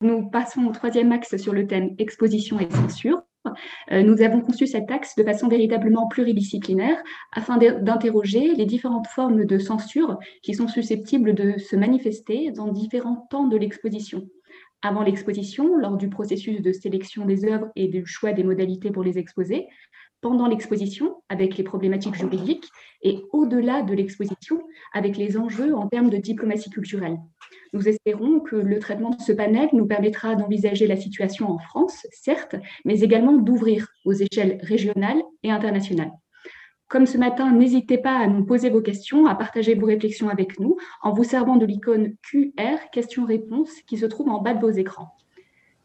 nous passons au troisième axe sur le thème exposition et censure. Euh, nous avons conçu cet axe de façon véritablement pluridisciplinaire afin d'interroger les différentes formes de censure qui sont susceptibles de se manifester dans différents temps de l'exposition. Avant l'exposition, lors du processus de sélection des œuvres et du choix des modalités pour les exposer, pendant l'exposition avec les problématiques juridiques et au-delà de l'exposition avec les enjeux en termes de diplomatie culturelle. Nous espérons que le traitement de ce panel nous permettra d'envisager la situation en France, certes, mais également d'ouvrir aux échelles régionales et internationales. Comme ce matin, n'hésitez pas à nous poser vos questions, à partager vos réflexions avec nous en vous servant de l'icône QR questions-réponses qui se trouve en bas de vos écrans.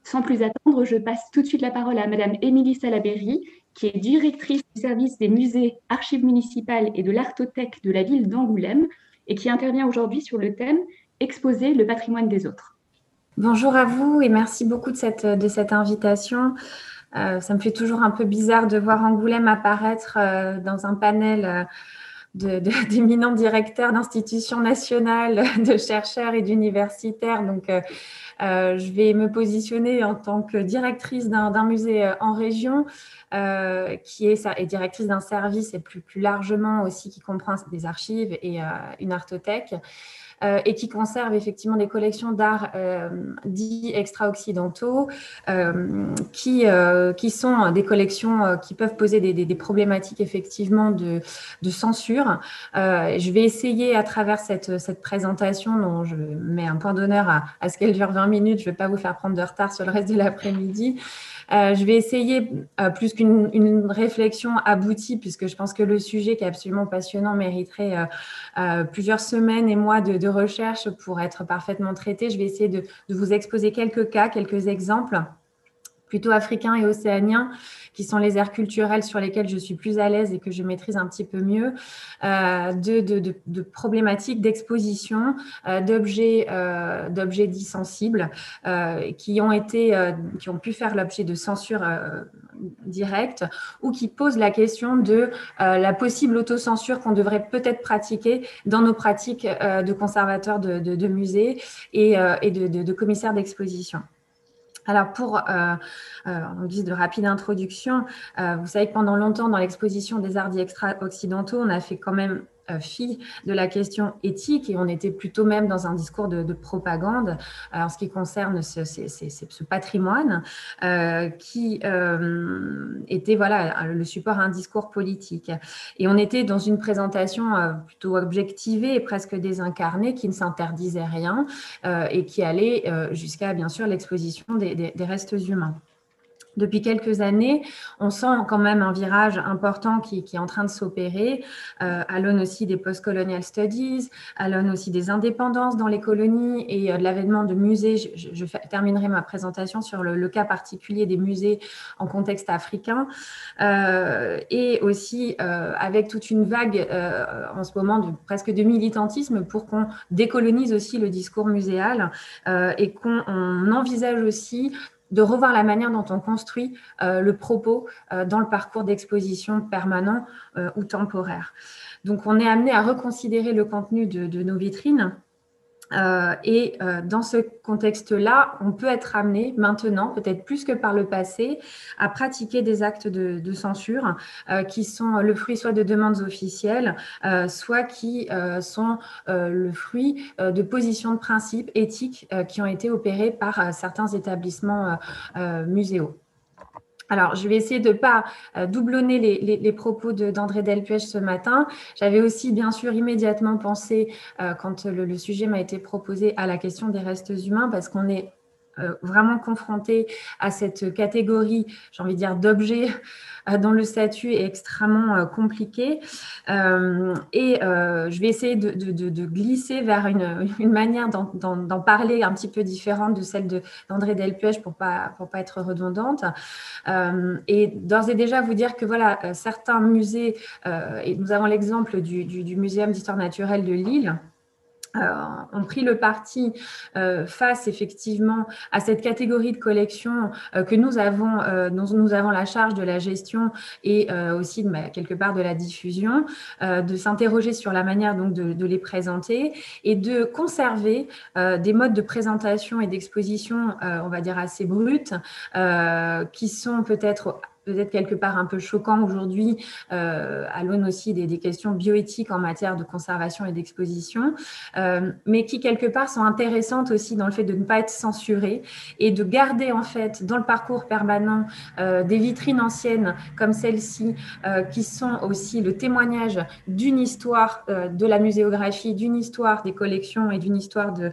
Sans plus attendre, je passe tout de suite la parole à Madame Émilie Salaberry, qui est directrice du service des musées, archives municipales et de l'artothèque de la ville d'Angoulême et qui intervient aujourd'hui sur le thème Exposer le patrimoine des autres. Bonjour à vous et merci beaucoup de cette, invitation. Euh, ça me fait toujours un peu bizarre de voir Angoulême apparaître euh, dans un panel. Euh, d'éminents directeurs d'institutions nationales, de chercheurs et d'universitaires. Donc, euh, euh, je vais me positionner en tant que directrice d'un musée euh, en région, qui est et directrice d'un service et plus, plus largement aussi qui comprend des archives et une artothèque. Euh, et qui conserve effectivement des collections d'art euh, dits extra-occidentaux, euh, qui, qui sont des collections qui peuvent poser des, des, problématiques effectivement de, de censure. je vais essayer à travers cette, cette, présentation, dont je mets un point d'honneur à, à, ce qu'elle dure 20 minutes, je ne vais pas vous faire prendre de retard sur le reste de l'après-midi, euh, je vais essayer, euh, plus qu'une réflexion aboutie, puisque je pense que le sujet qui est absolument passionnant mériterait euh, plusieurs semaines et mois de, recherche pour être parfaitement traité. Je vais essayer de vous exposer quelques cas, quelques exemples plutôt africains et océaniens, qui sont les aires culturelles sur lesquelles je suis plus à l'aise et que je maîtrise un petit peu mieux, euh, de, problématiques d'exposition, euh, d'objets, euh, d'objets dits sensibles, qui ont été, qui ont pu faire l'objet de censure directe, ou qui posent la question de la possible autocensure qu'on devrait peut-être pratiquer dans nos pratiques de conservateurs de, musées et, et de commissaires d'exposition. Alors pour, euh, euh, en guise de rapide introduction, euh, vous savez que pendant longtemps, dans l'exposition des arts extra-occidentaux, on a fait quand même fille de la question éthique et on était plutôt même dans un discours de, propagande en ce qui concerne ce, patrimoine euh, qui euh, était voilà le support à un discours politique. Et on était dans une présentation plutôt objectivée et presque désincarnée qui ne s'interdisait rien et qui allait jusqu'à bien sûr l'exposition des restes humains depuis quelques années, on sent quand même un virage important qui, est en train de s'opérer, euh, à l'aune aussi des post-colonial studies, à l'aune aussi des indépendances dans les colonies et euh, de l'avènement de musées. Je, terminerai ma présentation sur le, cas particulier des musées en contexte africain, euh, et aussi avec toute une vague en ce moment de presque de militantisme pour qu'on décolonise aussi le discours muséal et qu'on envisage aussi de revoir la manière dont on construit euh, le propos euh, dans le parcours d'exposition permanent euh, ou temporaire. Donc, on est amené à reconsidérer le contenu de nos vitrines euh, et euh, dans ce contexte-là, on peut être amené maintenant, peut-être plus que par le passé, à pratiquer des actes de, censure euh, qui sont le fruit soit de demandes officielles, soit qui sont le fruit de positions de principe éthiques qui ont été opérées par certains établissements muséaux. Alors, je vais essayer de ne pas euh, doublonner les, propos d'André Delpuech ce matin. J'avais aussi, bien sûr, immédiatement pensé, euh, quand le, sujet m'a été proposé, à la question des restes humains, parce qu'on est vraiment confronté à cette catégorie, j'ai envie de dire, d'objets euh, dont le statut est extrêmement euh, compliqué. et je vais essayer de, glisser vers une, manière d'en parler un petit peu différente de celle d'André Delpuech pour pas pour pas être redondante. et d'ores et déjà vous dire que voilà certains musées et nous avons l'exemple du, du Muséum d'histoire naturelle de Lille euh, ont pris le parti euh, face effectivement à cette catégorie de collection euh, que nous avons, dont nous avons la charge de la gestion et aussi de, quelque part de la diffusion, de s'interroger sur la manière donc de, de, les présenter et de conserver des modes de présentation et d'exposition, on va dire assez bruts, qui sont peut-être peut-être quelque part un peu choquant aujourd'hui, euh, à l'aune aussi des, questions bioéthiques en matière de conservation et d'exposition, euh, mais qui quelque part sont intéressantes aussi dans le fait de ne pas être censurées et de garder en fait dans le parcours permanent euh, des vitrines anciennes comme celle-ci, qui sont aussi le témoignage d'une histoire de la muséographie, d'une histoire des collections et d'une histoire de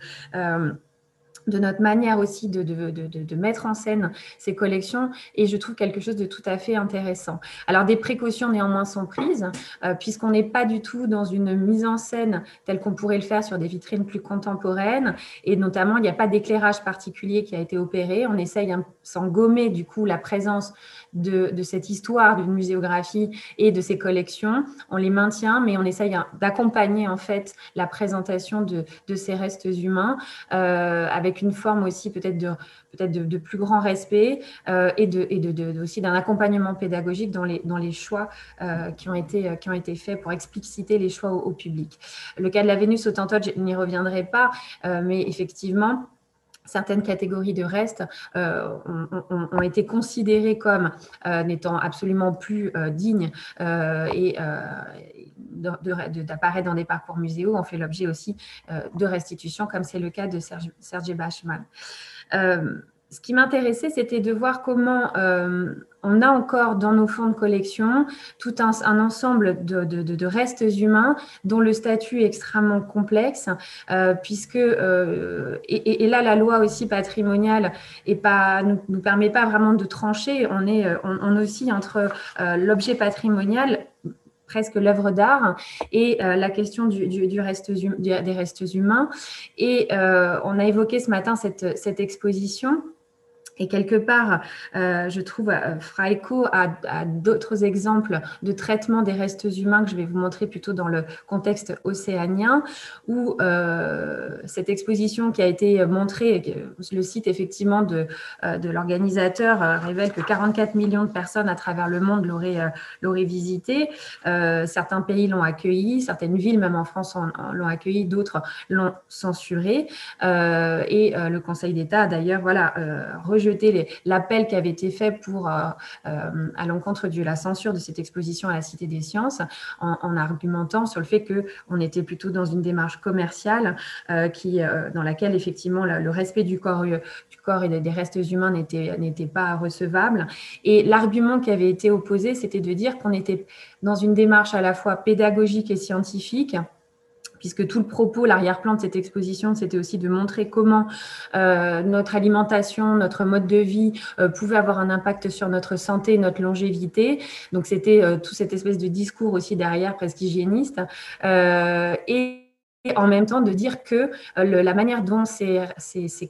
de notre manière aussi de, de, de, de, mettre en scène ces collections et je trouve quelque chose de tout à fait intéressant. Alors des précautions néanmoins sont prises euh, puisqu'on n'est pas du tout dans une mise en scène telle qu'on pourrait le faire sur des vitrines plus contemporaines et notamment il n'y a pas d'éclairage particulier qui a été opéré. On essaye sans gommer du coup la présence de, cette histoire d'une muséographie et de ces collections. On les maintient mais on essaye d'accompagner en fait la présentation de, ces restes humains euh, avec une forme aussi peut-être de, peut de, plus grand respect euh, et, de, et de, aussi d'un accompagnement pédagogique dans les, dans les choix euh, qui, ont été, qui ont été faits pour expliciter les choix au, public. Le cas de la Vénus autantote, je n'y reviendrai pas, euh, mais effectivement, certaines catégories de restes ont, été considérées comme n'étant absolument plus dignes et d'apparaître dans des parcours muséaux ont fait l'objet aussi euh, de restitution, comme c'est le cas de Serge, Serge. Euh, ce qui m'intéressait, c'était de voir comment euh, on a encore dans nos fonds de collection tout un, ensemble de, restes humains dont le statut est extrêmement complexe, puisque, et, là, la loi aussi patrimoniale ne nous, permet pas vraiment de trancher. On, est, on, on oscille entre l'objet patrimonial presque l'œuvre d'art et euh, la question du, reste des restes humains. Et euh, on a évoqué ce matin cette exposition et quelque part, euh, je trouve, euh, Fraico a, d'autres exemples de traitement des restes humains que je vais vous montrer plutôt dans le contexte océanien, où euh, cette exposition qui a été montrée, le site effectivement de, de l'organisateur révèle que 44 millions de personnes à travers le monde l'auraient, visité. certains pays l'ont accueilli, certaines villes, même en France, l'ont accueilli, d'autres l'ont censuré. et le Conseil d'État d'ailleurs voilà, jeter l'appel qui avait été fait pour, euh, euh, à l'encontre de la censure de cette exposition à la Cité des Sciences, en, argumentant sur le fait qu'on était plutôt dans une démarche commerciale euh, qui, dans laquelle effectivement le, respect du corps, du corps et des restes humains n'était pas recevable. Et l'argument qui avait été opposé, c'était de dire qu'on était dans une démarche à la fois pédagogique et scientifique puisque tout le propos, l'arrière-plan de cette exposition, c'était aussi de montrer comment euh, notre alimentation, notre mode de vie euh, pouvait avoir un impact sur notre santé, notre longévité. Donc c'était euh, tout cette espèce de discours aussi derrière, presque hygiéniste. et en même temps de dire que euh, la manière dont ces,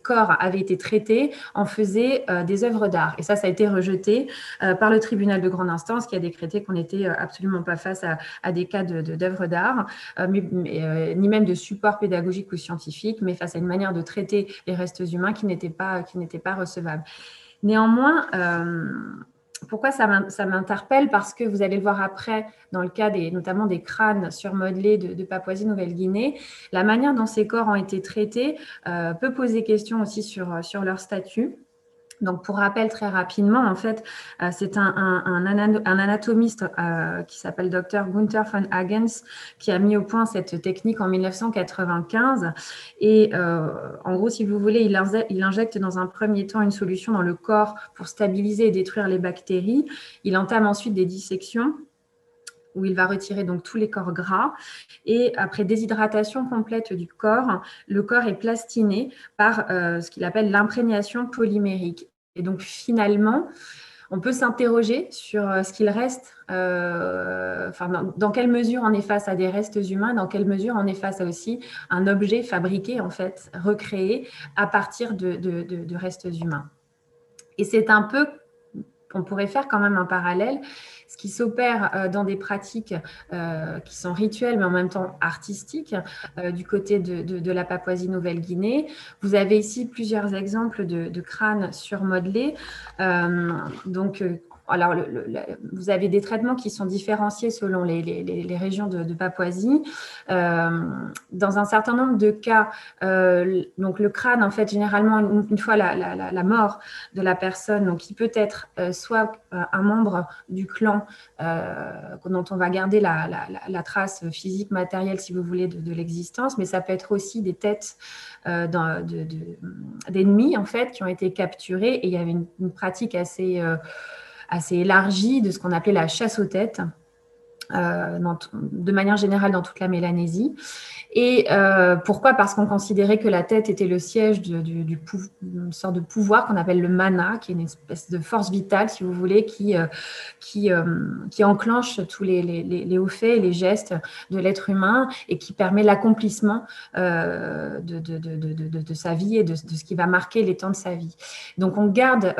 corps avaient été traités en faisait euh, des œuvres d'art. Et ça, ça a été rejeté euh, par le tribunal de grande instance qui a décrété qu'on n'était absolument pas face à, des cas d'œuvres d'art, ni même de support pédagogique ou scientifique, mais face à une manière de traiter les restes humains qui n'était pas recevable. Néanmoins, pourquoi ça m'interpelle? Parce que vous allez le voir après, dans le cas des, notamment des crânes surmodelés de, Papouasie-Nouvelle-Guinée, la manière dont ces corps ont été traités euh, peut poser question aussi sur leur statut. Donc, pour rappel très rapidement, en fait, euh, c'est un, anatomiste euh, qui s'appelle Dr Gunther von Hagens qui a mis au point cette technique en 1995. Et euh, en gros, si vous voulez, il, il, injecte dans un premier temps une solution dans le corps pour stabiliser et détruire les bactéries. Il entame ensuite des dissections où il va retirer donc tous les corps gras. Et après déshydratation complète du corps, le corps est plastiné par ce qu'il appelle l'imprégnation polymérique. Et donc finalement, on peut s'interroger sur euh, ce qu'il reste, euh, dans, quelle mesure on est face à des restes humains, dans quelle mesure on est face à aussi un objet fabriqué, en fait, recréé à partir de, restes humains. Et c'est un peu, on pourrait faire quand même un parallèle, ce qui s'opère dans des pratiques qui sont rituelles, mais en même temps artistiques, du côté de, la Papouasie-Nouvelle-Guinée. Vous avez ici plusieurs exemples de, de crânes surmodelés. donc, alors, vous avez des traitements qui sont différenciés selon les, régions de, Papouasie. Euh, dans un certain nombre de cas, euh, donc le crâne, en fait, généralement, une, fois la, mort de la personne, donc il peut être euh, soit un membre du clan dont on va garder la, trace physique, matérielle, si vous voulez, de, l'existence, mais ça peut être aussi des têtes d'ennemis, en fait, qui ont été capturées. Et il y avait une pratique assez assez élargie de ce qu'on appelait la chasse aux têtes, euh, de manière générale dans toute la Mélanésie. Et euh, pourquoi? Parce qu'on considérait que la tête était le siège d'une sorte de pouvoir qu'on appelle le mana, qui est une espèce de force vitale, si vous voulez, qui, euh, qui, qui enclenche tous les, les, hauts faits et les gestes de l'être humain et qui permet l'accomplissement de, de, de, sa vie et de, ce qui va marquer les temps de sa vie. Donc on garde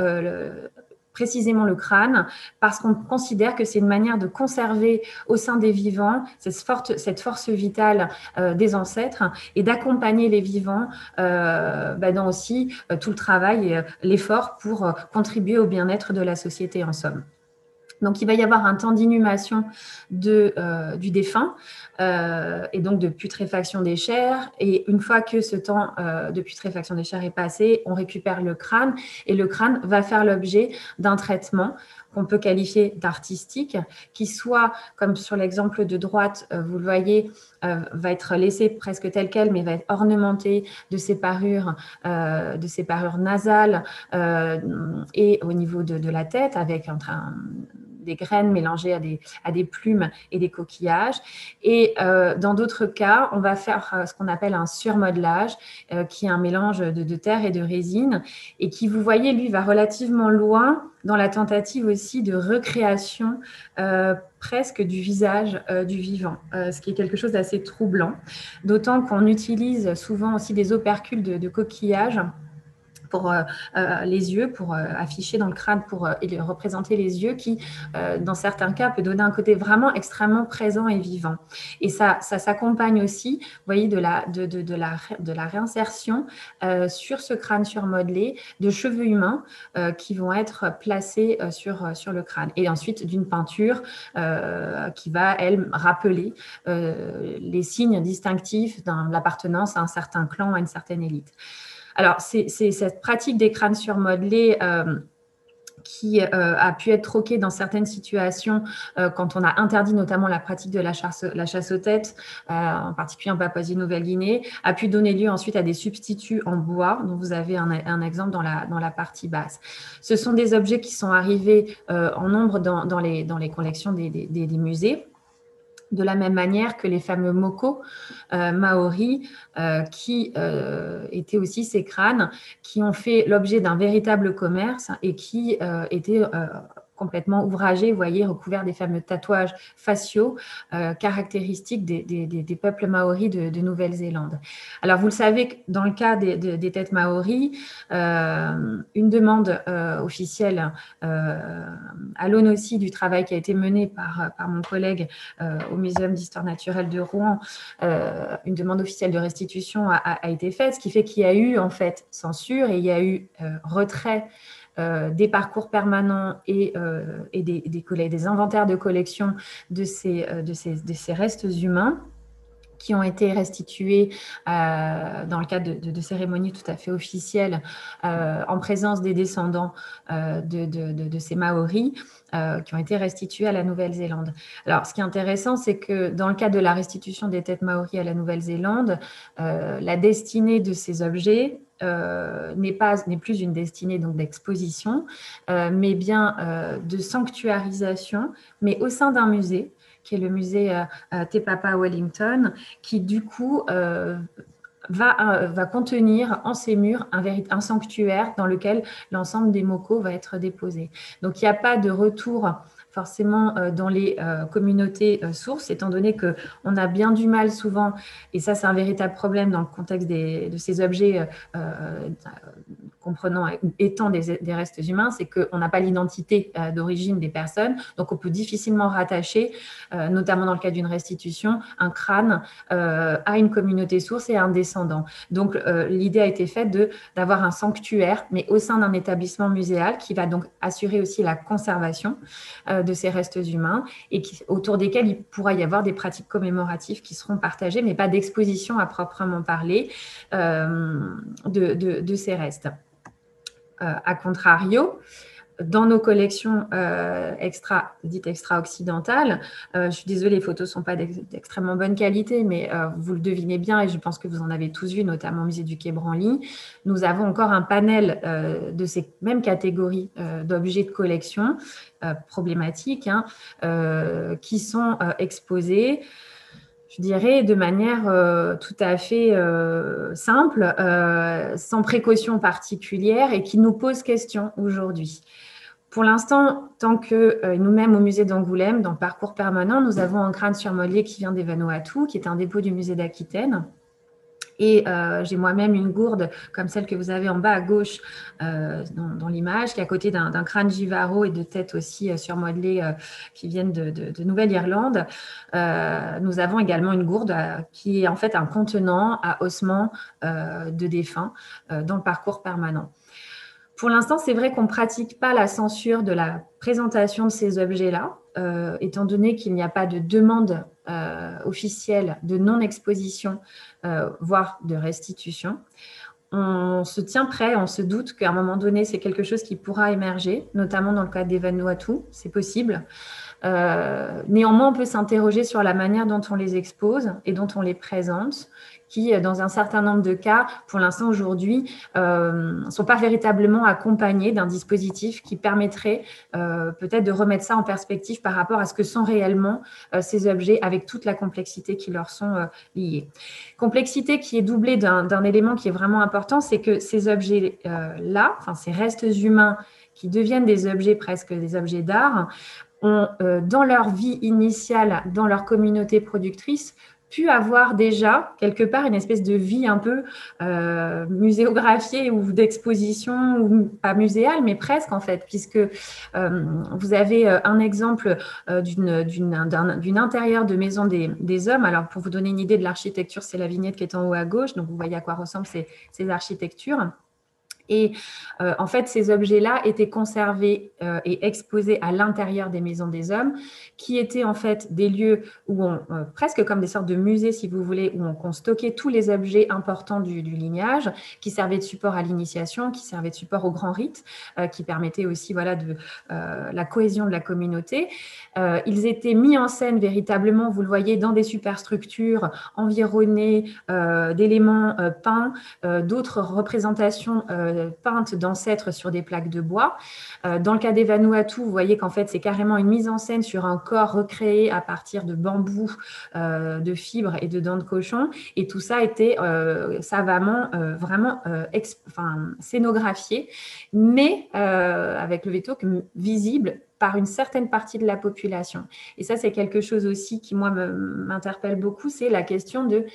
précisément le crâne, parce qu'on considère que c'est une manière de conserver au sein des vivants cette, force vitale euh, des ancêtres et d'accompagner les vivants euh, bah, dans aussi euh, tout le travail et l'effort pour contribuer au bien-être de la société en somme. Donc, il va y avoir un temps d'inhumation euh, du défunt euh, et donc de putréfaction des chairs. Et une fois que ce temps euh, de putréfaction des chairs est passé, on récupère le crâne et le crâne va faire l'objet d'un traitement qu'on peut qualifier d'artistique, qui soit, comme sur l'exemple de droite, vous le voyez, va être laissé presque tel quel, mais va être ornementé de ses parures, de ses parures nasales et au niveau de, la tête, avec un, des graines mélangées à des, à des plumes et des coquillages. Et euh, dans d'autres cas, on va faire euh, ce qu'on appelle un surmodelage, euh, qui est un mélange de, terre et de résine, et qui, vous voyez, lui, va relativement loin dans la tentative aussi de recréation presque du visage du vivant, ce qui est quelque chose d'assez troublant, d'autant qu'on utilise souvent aussi des opercules de, de coquillages pour euh, euh, les yeux, pour euh, afficher dans le crâne, pour représenter les yeux, qui, dans certains cas, peut donner un côté vraiment extrêmement présent et vivant. Et ça, ça s'accompagne aussi, vous voyez, de la, de, de, de la, de la réinsertion sur ce crâne surmodelé de cheveux humains qui vont être placés sur, sur le crâne. Et ensuite, d'une peinture qui va, elle, rappeler les signes distinctifs de l'appartenance à un certain clan, à une certaine élite. Alors, c'est cette pratique des crânes surmodelés euh, qui euh, a pu être troquée dans certaines situations euh, quand on a interdit notamment la pratique de la chasse, aux têtes, en particulier en Papouasie-Nouvelle-Guinée, a pu donner lieu ensuite à des substituts en bois, dont vous avez un, exemple dans la, partie basse. Ce sont des objets qui sont arrivés en nombre dans les collections des musées de la même manière que les fameux moko euh, maoris, euh, qui euh, étaient aussi ces crânes, qui ont fait l'objet d'un véritable commerce et qui étaient complètement ouvragés, vous voyez, recouverts des fameux tatouages faciaux euh, caractéristiques des, peuples maoris de, Nouvelle-Zélande. Alors, vous le savez, dans le cas des, têtes maoris, euh, une demande euh, officielle à l'aune aussi du travail qui a été mené par, mon collègue au Muséum d'histoire naturelle de Rouen, une demande officielle de restitution a, été faite, ce qui fait qu'il y a eu en fait censure et il y a eu retrait euh, des parcours permanents et, euh, et des, des, inventaires de collection de ces, euh, de ces, de ces restes humains qui ont été restitués dans le cadre de, cérémonies tout à fait officielles en présence des descendants de, de, ces Maoris qui ont été restitués à la Nouvelle-Zélande. Alors, ce qui est intéressant, c'est que dans le cadre de la restitution des têtes Maoris à la Nouvelle-Zélande, la destinée de ces objets euh, n'est plus une destinée d'exposition, euh, mais bien euh, de sanctuarisation, mais au sein d'un musée qui est le musée Te Papa Wellington, qui du coup va, va, contenir en ses murs un, sanctuaire dans lequel l'ensemble des mocos va être déposé. Donc il n'y a pas de retour forcément euh, dans les euh, communautés euh, sources, étant donné qu'on a bien du mal souvent, et ça c'est un véritable problème dans le contexte de ces objets comprenant étant des, restes humains, c'est qu'on n'a pas l'identité euh, d'origine des personnes, donc on peut difficilement rattacher, euh, notamment dans le cas d'une restitution, un crâne euh, à une communauté source et à un descendant. Donc l'idée a été faite d'avoir un sanctuaire, mais au sein d'un établissement muséal qui va donc assurer aussi la conservation de ces restes humains et qui, autour desquels il pourra y avoir des pratiques commémoratives qui seront partagées, mais pas d'exposition à proprement parler de, de ces restes. Euh, a contrario, dans nos collections euh, extra, dites extra-occidentales, euh, je suis désolée, les photos ne sont pas d'extrêmement bonne qualité, mais vous le devinez bien, et je pense que vous en avez tous vu, notamment au musée du Quai Branly, nous avons encore un panel de ces mêmes catégories d'objets de collection problématiques hein, qui sont exposés je dirais, de manière euh, tout à fait euh, simple, euh, sans précaution particulière et qui nous pose question aujourd'hui. Pour l'instant, tant que nous-mêmes au musée d'Angoulême, dans parcours permanent, nous avons un crâne surmodélé qui vient des Vanuatu, qui est un dépôt du musée d'Aquitaine, et euh, j'ai moi-même une gourde comme celle que vous avez en bas à gauche euh, dans, l'image, qui est à côté d'un crâne Givaro et de têtes aussi euh, surmodelées qui viennent de, Nouvelle-Irlande. nous avons également une gourde qui est en fait un contenant à ossements de défunts dans le parcours permanent. Pour l'instant, c'est vrai qu'on ne pratique pas la censure de la présentation de ces objets-là, étant donné qu'il n'y a pas de demande officielle de non-exposition euh, voire de restitution. On se tient prêt, on se doute qu'à un moment donné, c'est quelque chose qui pourra émerger, notamment dans le cas des c'est possible. Euh, néanmoins, on peut s'interroger sur la manière dont on les expose et dont on les présente qui, euh, dans un certain nombre de cas, pour l'instant aujourd'hui, ne euh, sont pas véritablement accompagnés d'un dispositif qui permettrait euh, peut-être de remettre ça en perspective par rapport à ce que sont réellement ces objets avec toute la complexité qui leur sont liées. Complexité qui est doublée d'un élément qui est vraiment important, c'est que ces objets-là, ces restes humains qui deviennent des objets presque des objets d'art, ont, dans leur vie initiale, dans leur communauté productrice, pu avoir déjà quelque part une espèce de vie un peu euh, muséographiée ou d'exposition, ou pas muséale, mais presque en fait, puisque euh, vous avez euh, un exemple d'une intérieur de maison des, hommes. Alors pour vous donner une idée de l'architecture, c'est la vignette qui est en haut à gauche, donc vous voyez à quoi ressemblent ces, ces architectures. Et euh, en fait, ces objets-là étaient conservés euh, et exposés à l'intérieur des maisons des hommes, qui étaient en fait des lieux où on, euh, presque comme des sortes de musées, si vous voulez, où on, stockait tous les objets importants du, lignage, qui servaient de support à l'initiation, qui servaient de support au grand rite, qui permettaient aussi voilà, de la cohésion de la communauté. ils étaient mis en scène véritablement, vous le voyez, dans des superstructures environnées d'éléments peints, d'autres représentations peintes d'ancêtres sur des plaques de bois. Euh, dans le cas des Vanuatu, vous voyez qu'en fait, c'est carrément une mise en scène sur un corps recréé à partir de bambou, euh, de fibres et de dents de cochon. Et tout ça euh, savamment, vraiment enfin, scénographié, mais avec le veto visible par une certaine partie de la population. Et ça, c'est quelque chose aussi qui, moi, m'interpelle beaucoup, c'est la question de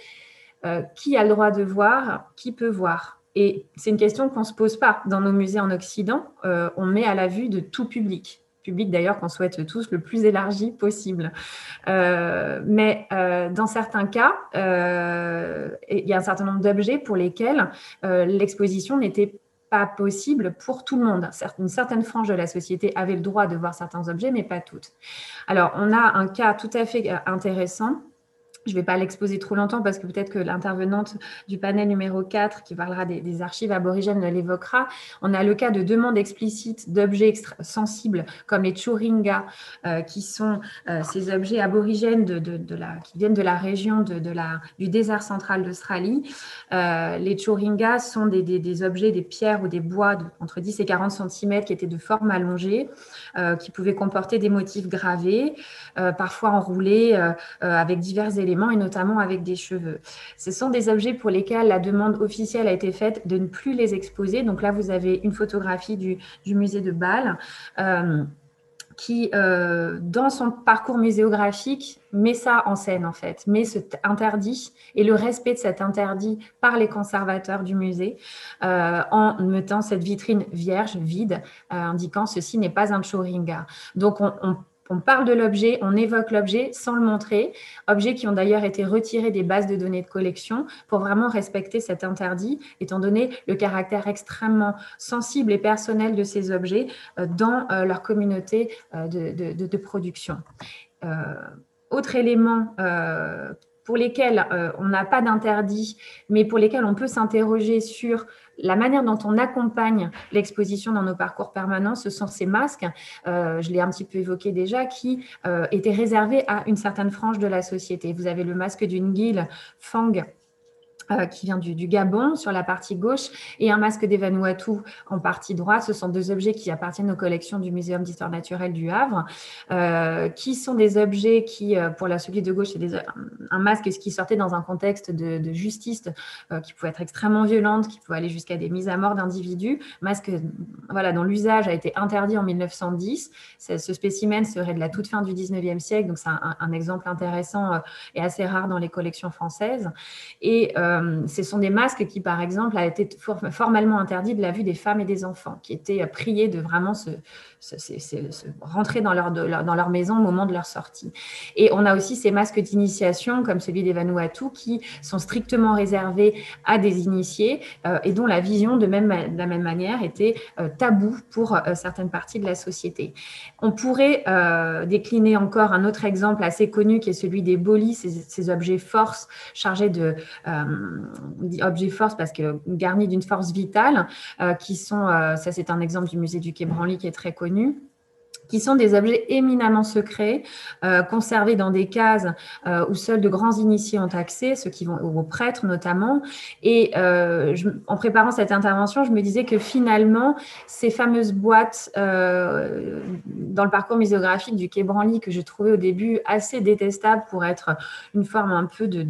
qui a le droit de voir, qui peut voir. Et c'est une question qu'on ne se pose pas dans nos musées en Occident. Euh, on met à la vue de tout public public d'ailleurs qu'on souhaite tous le plus élargi possible. Euh, mais euh, dans certains cas, il y a un certain nombre d'objets pour lesquels l'exposition n'était pas possible pour tout le monde. Une certaine frange de la société avait le droit de voir certains objets, mais pas toutes. Alors, on a un cas tout à fait intéressant je ne vais pas l'exposer trop longtemps parce que peut-être que l'intervenante du panel numéro 4 qui parlera des, archives aborigènes l'évoquera. On a le cas de demandes explicites d'objets sensibles comme les churinga, euh, qui sont euh, ces objets aborigènes qui viennent de la région du désert central d'Australie. Euh, les churinga sont des, objets, des pierres ou des bois entre 10 et 40 cm qui étaient de forme allongée, qui pouvaient comporter des motifs gravés, parfois enroulés avec divers éléments et notamment avec des cheveux. Ce sont des objets pour lesquels la demande officielle a été faite de ne plus les exposer. Donc là, vous avez une photographie du, musée de Bâle. Euh, qui, euh, dans son parcours muséographique, met ça en scène, en fait, met cet interdit et le respect de cet interdit par les conservateurs du musée, euh, en mettant cette vitrine vierge, vide, euh, indiquant ceci n'est pas un choringa. Donc, on, on on parle de l'objet, on évoque l'objet sans le montrer, objets qui ont d'ailleurs été retirés des bases de données de collection pour vraiment respecter cet interdit, étant donné le caractère extrêmement sensible et personnel de ces objets euh, dans euh, leur communauté euh, de, production. autre élément pour lesquels on n'a pas d'interdit, mais pour lesquels on peut s'interroger sur la manière dont on accompagne l'exposition dans nos parcours permanents, ce sont ces masques, euh, je l'ai un petit peu évoqué déjà, qui euh, étaient réservés à une certaine frange de la société. Vous avez le masque d'une guile Fang euh, qui vient du, Gabon sur la partie gauche et un masque des Vanuatu en partie droite. Ce sont deux objets qui appartiennent aux collections du Muséum d'histoire naturelle du Havre, euh, qui sont des objets qui, euh, pour la celui de gauche, c'est un masque qui sortait dans un contexte de, justice qui pouvait être extrêmement violente, qui pouvait aller jusqu'à des mises à mort d'individus. Masque voilà, dont l'usage a été interdit en 1910. Ce spécimen serait de la toute fin du 19e siècle, donc c'est un, exemple intéressant et assez rare dans les collections françaises. Et ce sont des masques qui, par exemple, a été formellement interdit de la vue des femmes et des enfants, qui étaient euh, priés de vraiment se, rentrer dans leur, dans leur maison au moment de leur sortie. Et on a aussi ces masques d'initiation, comme celui des Vanuatu, qui sont strictement réservés à des initiés euh, et dont la vision, de, même, de la même manière, était tabou pour certaines parties de la société. On pourrait décliner encore un autre exemple assez connu qui est celui des bolis, ces, objets force chargés de, objets force parce que garnis d'une force vitale, euh, qui sont, euh, ça c'est un exemple du musée du Quai Branly qui est très connu, qui sont des objets éminemment secrets, euh, conservés dans des cases où seuls de grands initiés ont accès, ceux qui vont aux prêtres notamment. Et en préparant cette intervention, je me disais que finalement, ces fameuses boîtes dans le parcours muséographique du Quai Branly que je trouvais au début assez détestable pour être une forme un peu de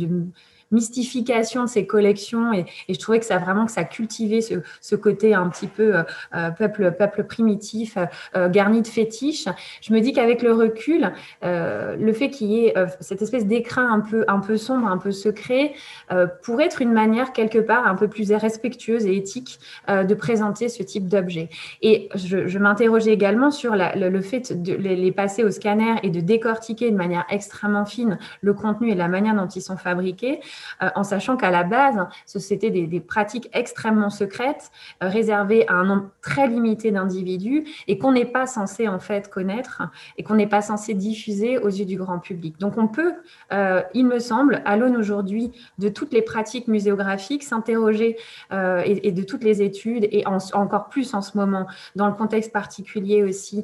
mystification de ces collections et, je trouvais que ça vraiment que ça cultivait ce, ce côté un petit peu euh, euh, peuple peuple primitif euh, garni de fétiches. Je me dis qu'avec le recul, le fait qu'il y ait cette espèce d'écrin un peu un peu sombre, un peu secret, pourrait être une manière quelque part un peu plus respectueuse et éthique de présenter ce type d'objet. Et je, je m'interrogeais également sur la, le, fait de les passer au scanner et de décortiquer de manière extrêmement fine le contenu et la manière dont ils sont fabriqués. Euh, en sachant qu'à la base, c'était des, pratiques extrêmement secrètes, euh, réservées à un nombre très limité d'individus et qu'on n'est pas censé en fait connaître et qu'on n'est pas censé diffuser aux yeux du grand public. Donc on peut, euh, il me semble, à l'aune aujourd'hui de toutes les pratiques muséographiques, s'interroger et, de toutes les études et encore plus en ce moment dans le contexte particulier aussi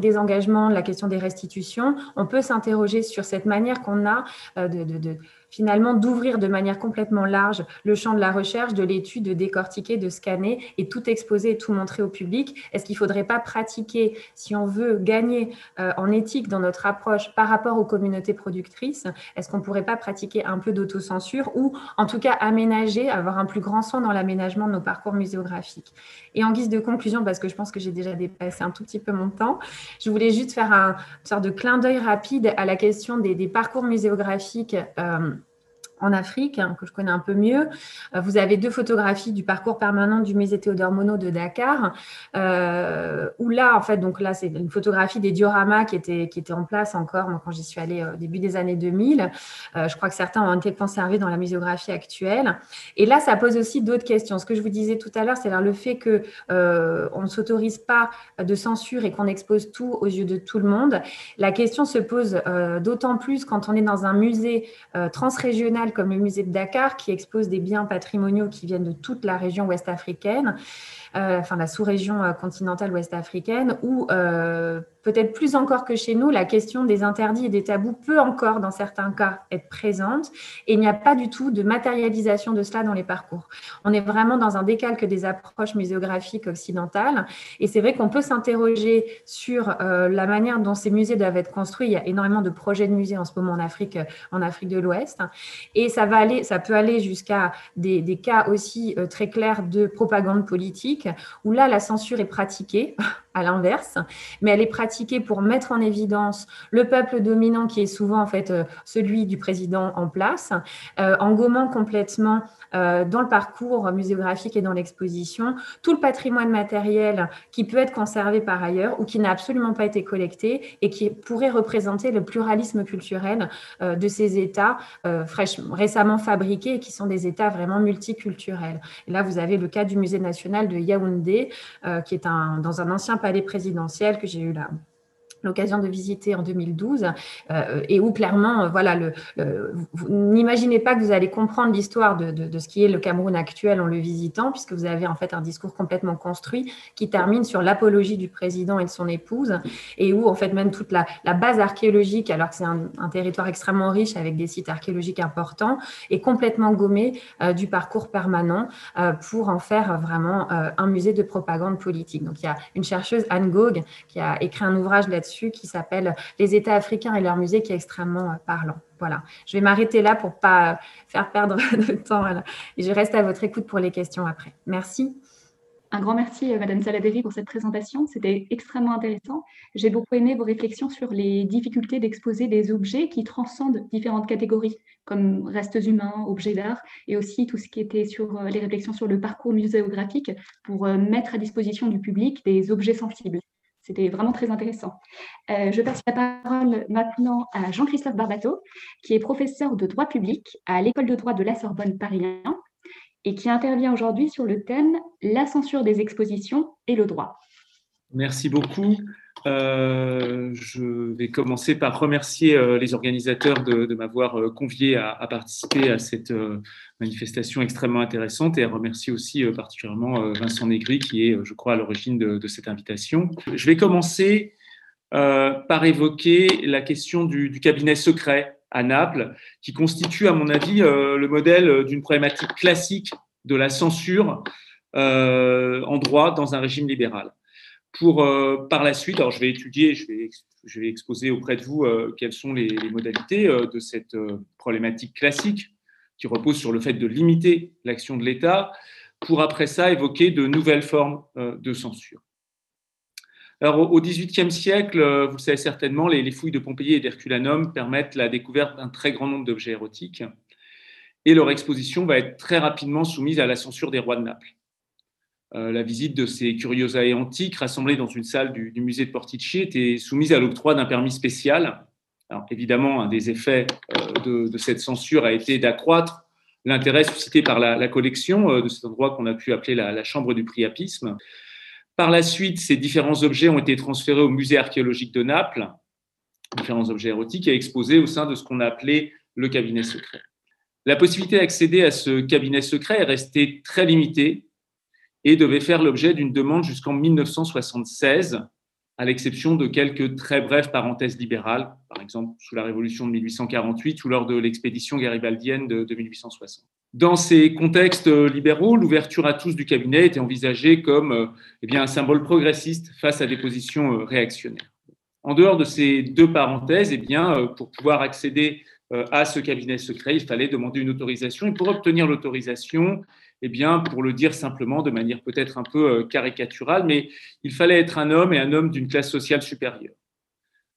des engagements, la question des restitutions, on peut s'interroger sur cette manière qu'on a de finalement d'ouvrir de manière complètement large le champ de la recherche, de l'étude, de décortiquer, de scanner et tout exposer et tout montrer au public Est-ce qu'il ne faudrait pas pratiquer, si on veut gagner euh, en éthique dans notre approche par rapport aux communautés productrices, est-ce qu'on ne pourrait pas pratiquer un peu d'autocensure ou en tout cas aménager, avoir un plus grand soin dans l'aménagement de nos parcours muséographiques? Et en guise de conclusion, parce que je pense que j'ai déjà dépassé un tout petit peu mon temps, je voulais juste faire un, une sorte de clin d'œil rapide à la question des, parcours muséographiques. Euh, en Afrique, hein, que je connais un peu mieux. Euh, vous avez deux photographies du parcours permanent du musée Théodore Monod de Dakar, euh, où là, en fait, donc là, c'est une photographie des dioramas qui étaient, qui étaient en place encore quand j'y suis allée au début des années 2000. Euh, je crois que certains ont été conservés dans la muséographie actuelle. Et là, ça pose aussi d'autres questions. Ce que je vous disais tout à l'heure, c'est le fait que on ne s'autorise pas de censure et qu'on expose tout aux yeux de tout le monde. La question se pose d'autant plus quand on est dans un musée transrégional comme le musée de Dakar qui expose des biens patrimoniaux qui viennent de toute la région ouest africaine. Euh, enfin la sous-région euh, continentale ouest africaine, où euh, peut-être plus encore que chez nous, la question des interdits et des tabous peut encore, dans certains cas, être présente. Et il n'y a pas du tout de matérialisation de cela dans les parcours. On est vraiment dans un décalque des approches muséographiques occidentales. Et c'est vrai qu'on peut s'interroger sur la manière dont ces musées doivent être construits. Il y a énormément de projets de musées en ce moment en Afrique, en Afrique de l'Ouest. Et ça, va aller, ça peut aller jusqu'à des, des, cas aussi très clairs de propagande politique où là, la censure est pratiquée à l'inverse, mais elle est pratiquée pour mettre en évidence le peuple dominant qui est souvent en fait euh, celui du président en place, euh, en gommant complètement euh, dans le parcours muséographique et dans l'exposition tout le patrimoine matériel qui peut être conservé par ailleurs ou qui n'a absolument pas été collecté et qui pourrait représenter le pluralisme culturel de ces États fraîchement, récemment fabriqués et qui sont des États vraiment multiculturels. Et là, vous avez le cas du Musée national de Yaoundé, qui est un, dans un ancien palais présidentiel que j'ai eu là l'occasion de visiter en 2012 euh, et où clairement, euh, voilà, le, vous n'imaginez pas que vous allez comprendre l'histoire de, de, ce qui est le Cameroun actuel en le visitant, puisque vous avez en fait un discours complètement construit qui termine sur l'apologie du président et de son épouse et où en fait même toute la, la base archéologique, alors que c'est un, territoire extrêmement riche avec des sites archéologiques importants, est complètement gommée euh, du parcours permanent pour en faire vraiment un musée de propagande politique. Donc il y a une chercheuse, Anne Gogh, qui a écrit un ouvrage là-dessus qui s'appelle Les États africains et leur musée, qui est extrêmement euh, parlant. Voilà, je vais m'arrêter là pour pas faire perdre de temps. Et je reste à votre écoute pour les questions après. Merci. Un grand merci, euh, Madame Saladeri, pour cette présentation. C'était extrêmement intéressant. J'ai beaucoup aimé vos réflexions sur les difficultés d'exposer des objets qui transcendent différentes catégories, comme restes humains, objets d'art, et aussi tout ce qui était sur euh, les réflexions sur le parcours muséographique pour mettre à disposition du public des objets sensibles. C'était vraiment très intéressant. Euh, je passe la parole maintenant à Jean-Christophe Barbato, qui est professeur de droit public à l'école de droit de la Sorbonne Paris 1 et qui intervient aujourd'hui sur le thème La censure des expositions et le droit. Merci beaucoup. Euh, je vais commencer par remercier euh, les organisateurs de, m'avoir euh, convié à, participer à cette manifestation extrêmement intéressante et à remercier aussi particulièrement Vincent Négri qui est, je crois, à l'origine de, cette invitation. Je vais commencer par évoquer la question du, du, cabinet secret à Naples, qui constitue, à mon avis, le modèle d'une problématique classique de la censure en droit dans un régime libéral pour euh, par la suite, alors je vais étudier, je vais, exposer auprès de vous euh, quelles sont les, modalités euh, de cette problématique classique qui repose sur le fait de limiter l'action de l'État, pour après ça évoquer de nouvelles formes de censure. Au XVIIIe siècle, vous le savez certainement, les fouilles de Pompéi et d'Herculanum permettent la découverte d'un très grand nombre d'objets érotiques et leur exposition va être très rapidement soumise à la censure des rois de Naples. Euh, la visite de ces curiosités antiques rassemblées dans une salle du, musée de Portici était soumise à l'octroi d'un permis spécial. Alors évidemment, un des effets euh, de, cette censure a été d'accroître l'intérêt suscité par la, collection euh, de cet endroit qu'on a pu appeler la, chambre du priapisme. Par la suite, ces différents objets ont été transférés au musée archéologique de Naples, différents objets érotiques, et exposés au sein de ce qu'on a appelé le cabinet secret. La possibilité d'accéder à ce cabinet secret est restée très limitée et devait faire l'objet d'une demande jusqu'en 1976, à l'exception de quelques très brèves parenthèses libérales, par exemple sous la Révolution de 1848 ou lors de l'expédition garibaldienne de, 1860. Dans ces contextes libéraux, l'ouverture à tous du cabinet était envisagée comme euh, eh bien, un symbole progressiste face à des positions euh, réactionnaires. En dehors de ces deux parenthèses, eh bien, euh, pour pouvoir accéder à ce cabinet secret, il fallait demander une autorisation. Et pour obtenir l'autorisation, eh bien, pour le dire simplement de manière peut-être un peu euh, caricaturale, mais il fallait être un homme et un homme d'une classe sociale supérieure.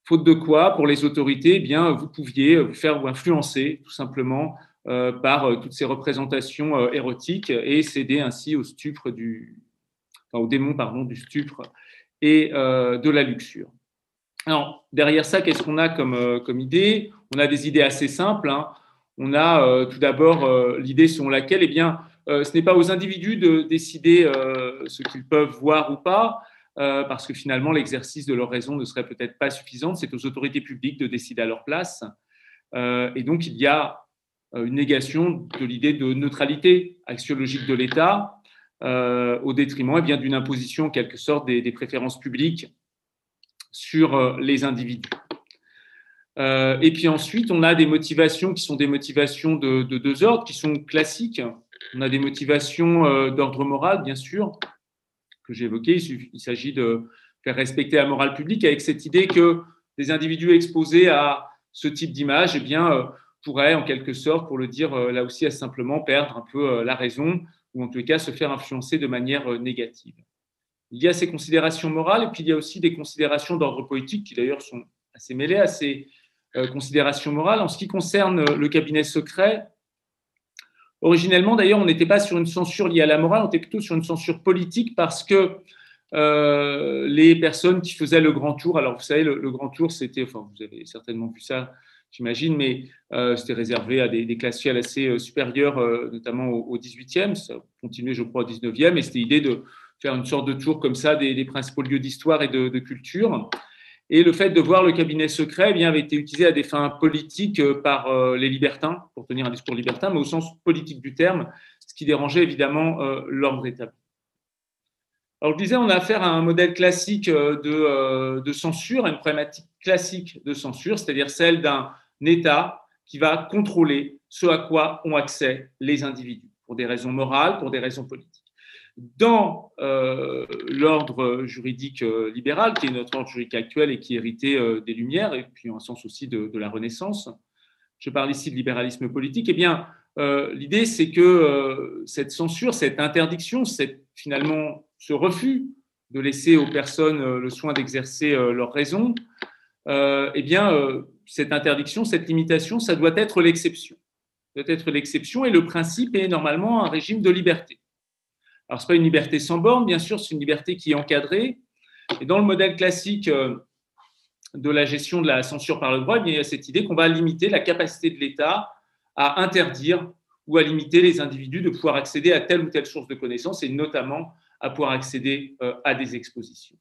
Faute de quoi, pour les autorités, eh bien, vous pouviez vous faire vous influencer tout simplement euh, par euh, toutes ces représentations érotiques et céder ainsi au stupre du, au démon pardon, du stupre et de la luxure. Alors, derrière ça, qu'est-ce qu'on a comme, comme idée? On a des idées assez simples. Hein. On a tout d'abord l'idée selon laquelle, eh bien, ce n'est pas aux individus de décider euh, ce qu'ils peuvent voir ou pas, euh, parce que finalement l'exercice de leur raison ne serait peut-être pas suffisant. C'est aux autorités publiques de décider à leur place. et donc il y a une négation de l'idée de neutralité axiologique de l'État au détriment eh d'une imposition en quelque sorte des, préférences publiques sur les individus. et puis ensuite, on a des motivations qui sont des motivations de deux ordres, qui sont classiques, on a des motivations euh, d'ordre moral, bien sûr, que j'ai évoquées. Il s'agit de faire respecter la morale publique avec cette idée que des individus exposés à ce type d'image eh bien, euh, pourraient, en quelque sorte, pour le dire euh, là aussi, à simplement perdre un peu la raison ou en les cas se faire influencer de manière négative. Il y a ces considérations morales, et puis il y a aussi des considérations d'ordre politique qui d'ailleurs sont assez mêlées à ces considérations morales. En ce qui concerne le cabinet secret, originellement d'ailleurs, on n'était pas sur une censure liée à la morale, on était plutôt sur une censure politique parce que euh, les personnes qui faisaient le grand tour. Alors, vous savez, le, grand tour, c'était, enfin, vous avez certainement vu ça, j'imagine, mais euh, c'était réservé à des, des, classes sociales assez euh, supérieures, notamment au, 18e. Ça continuait, je crois, au 19e. Et c'était l'idée de faire une sorte de tour comme ça des, principaux lieux d'histoire et de, culture. Et le fait de voir le cabinet secret eh avait été utilisé à des fins politiques par les libertins, pour tenir un discours libertin, mais au sens politique du terme, ce qui dérangeait évidemment l'ordre établi. Alors, je disais, on a affaire à un modèle classique euh, euh, de, censure, à une problématique classique de censure, c'est-à-dire celle d'un État qui va contrôler ce à quoi ont accès les individus, pour des raisons morales, pour des raisons politiques. Dans euh, l'ordre juridique libéral, qui est notre ordre juridique actuel et qui est hérité des Lumières, et puis en un sens aussi de, la Renaissance, je parle ici de libéralisme politique, eh bien, l'idée, c'est que cette censure, cette interdiction, cette finalement ce refus de laisser aux personnes euh, le soin d'exercer euh, leurs raisons, euh, eh bien, cette interdiction, cette limitation, ça doit être l'exception. doit être l'exception et le principe est normalement un régime de liberté. Alors, ce n'est pas une liberté sans borne, bien sûr, c'est une liberté qui est encadrée. Et dans le modèle classique de la gestion de la censure par le droit, eh il y a cette idée qu'on va limiter la capacité de l'État à interdire ou à limiter les individus de pouvoir accéder à telle ou telle source de connaissances, et notamment à pouvoir accéder euh, à des expositions.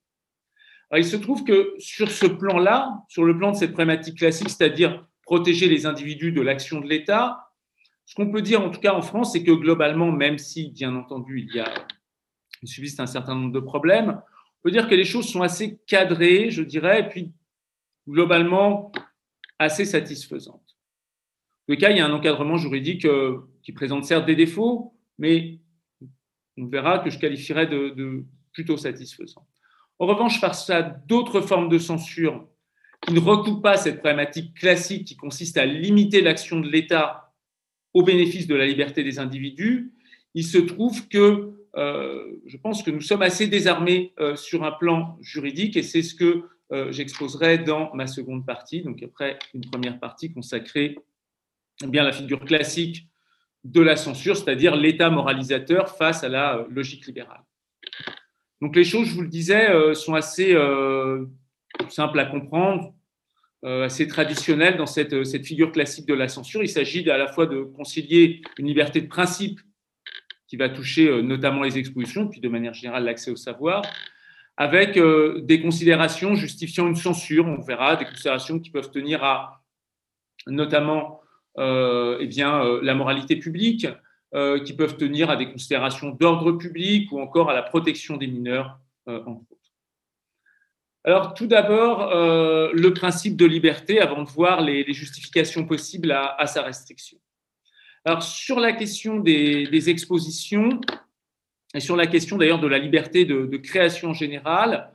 il se trouve que sur ce plan-là, sur le plan de cette problématique classique, c'est-à-dire protéger les individus de l'action de l'État, ce qu'on peut dire en tout cas en France, c'est que globalement, même si bien entendu il y a subsiste un certain nombre de problèmes, on peut dire que les choses sont assez cadrées, je dirais, et puis globalement assez satisfaisantes. En tout cas, il y a un encadrement juridique euh, qui présente certes des défauts, mais on verra que je qualifierais de, plutôt satisfaisant. En revanche, face à d'autres formes de censure qui ne recoupent pas cette problématique classique qui consiste à limiter l'action de l'État au bénéfice de la liberté des individus, il se trouve que euh, je pense que nous sommes assez désarmés euh, sur un plan juridique et c'est ce que euh, j'exposerai dans ma seconde partie, donc après une première partie consacrée bien, à la figure classique de la censure, c'est-à-dire l'État moralisateur face à la logique libérale. Donc les choses, je vous le disais, sont assez simples à comprendre, assez traditionnelles dans cette, cette, figure classique de la censure. Il s'agit à la fois de concilier une liberté de principe qui va toucher notamment les expositions, puis de manière générale l'accès au savoir, avec des considérations justifiant une censure. On verra des considérations qui peuvent tenir à notamment euh, eh bien, euh, la moralité publique, euh, qui peuvent tenir à des considérations d'ordre public ou encore à la protection des mineurs. Alors, tout d'abord, le principe de liberté, avant de voir les, justifications possibles à, sa restriction. Alors, sur la question des, expositions, et sur la question d'ailleurs de la liberté de, création générale,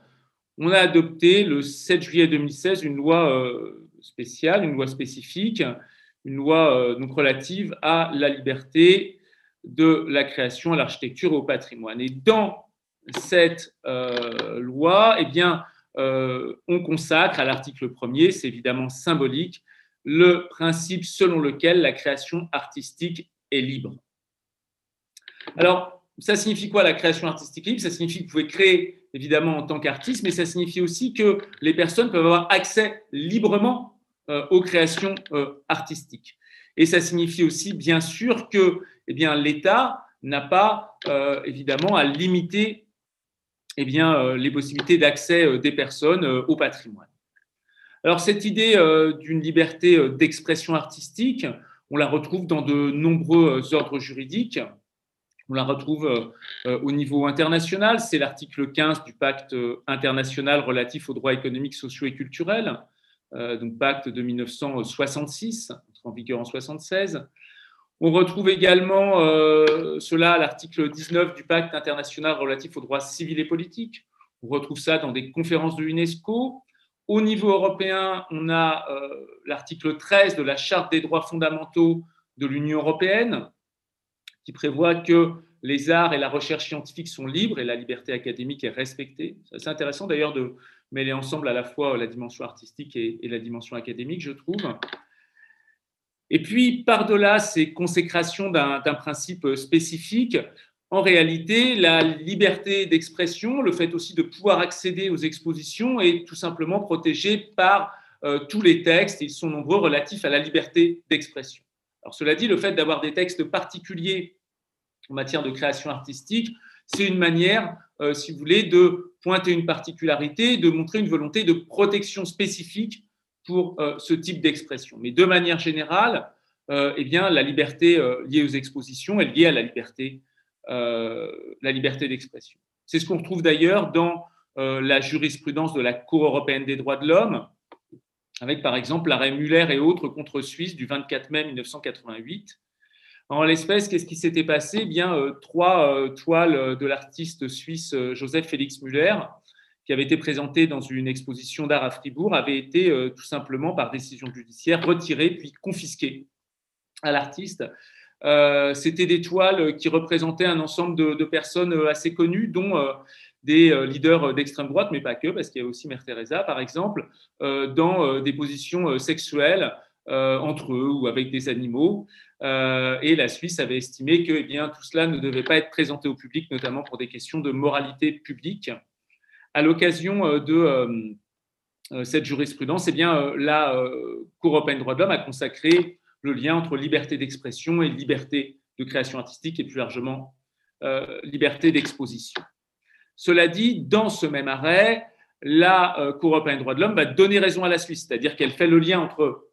on a adopté le 7 juillet 2016 une loi spéciale, une loi spécifique, une loi euh, donc relative à la liberté de la création, à l'architecture et au patrimoine. Et dans cette euh, loi, eh bien, euh, on consacre à l'article 1er, c'est évidemment symbolique, le principe selon lequel la création artistique est libre. Alors, ça signifie quoi la création artistique libre? Ça signifie que vous pouvez créer évidemment en tant qu'artiste, mais ça signifie aussi que les personnes peuvent avoir accès librement euh, aux créations euh, artistiques. Et ça signifie aussi, bien sûr, que eh l'État n'a pas, euh, évidemment, à limiter eh bien, les possibilités d'accès des personnes au patrimoine. Alors, cette idée d'une liberté d'expression artistique, on la retrouve dans de nombreux ordres juridiques. On la retrouve au niveau international, c'est l'article 15 du pacte international relatif aux droits économiques, sociaux et culturels. Euh, donc pacte de 1966, en vigueur en 1976. On retrouve également euh, cela à l'article 19 du pacte international relatif aux droits civils et politiques. On retrouve ça dans des conférences de l'UNESCO. Au niveau européen, on a euh, l'article 13 de la Charte des droits fondamentaux de l'Union européenne, qui prévoit que les arts et la recherche scientifique sont libres et la liberté académique est respectée. C'est intéressant d'ailleurs de mêler ensemble à la fois la dimension artistique et, la dimension académique, je trouve. Et puis, par-delà ces consécrations d'un principe spécifique, en réalité, la liberté d'expression, le fait aussi de pouvoir accéder aux expositions est tout simplement protégé par euh, tous les textes, ils sont nombreux relatifs à la liberté d'expression. Alors cela dit, le fait d'avoir des textes particuliers en matière de création artistique, c'est une manière, euh, si vous voulez, de pointer une particularité, de montrer une volonté de protection spécifique pour euh, ce type d'expression. Mais de manière générale, eh bien, la liberté liée aux expositions est liée à la liberté euh, la liberté d'expression. C'est ce qu'on retrouve d'ailleurs dans euh, la jurisprudence de la Cour européenne des droits de l'homme, avec par exemple l'arrêt Muller et autres contre Suisse du 24 mai 1988. En l'espèce, qu'est-ce qui s'était passé? Eh bien, euh, trois toiles de l'artiste suisse Joseph Félix Muller, qui avaient été présentées dans une exposition d'art à Fribourg, avaient été tout simplement, par décision judiciaire, retirées puis confisquées à l'artiste euh, c'était des toiles qui représentaient un ensemble de, personnes euh, assez connues, dont euh, des leaders d'extrême droite, mais pas que, parce qu'il y a aussi Mère Teresa, par exemple, dans des positions sexuelles entre eux ou avec des animaux. et la Suisse avait estimé que eh bien, tout cela ne devait pas être présenté au public, notamment pour des questions de moralité publique. À l'occasion de cette jurisprudence, eh bien, la Cour européenne des droits de l'homme a consacré le lien entre liberté d'expression et liberté de création artistique et plus largement euh, liberté d'exposition. Cela dit, dans ce même arrêt, la euh, Cour européenne des droits de l'homme va donner raison à la Suisse, c'est-à-dire qu'elle fait le lien entre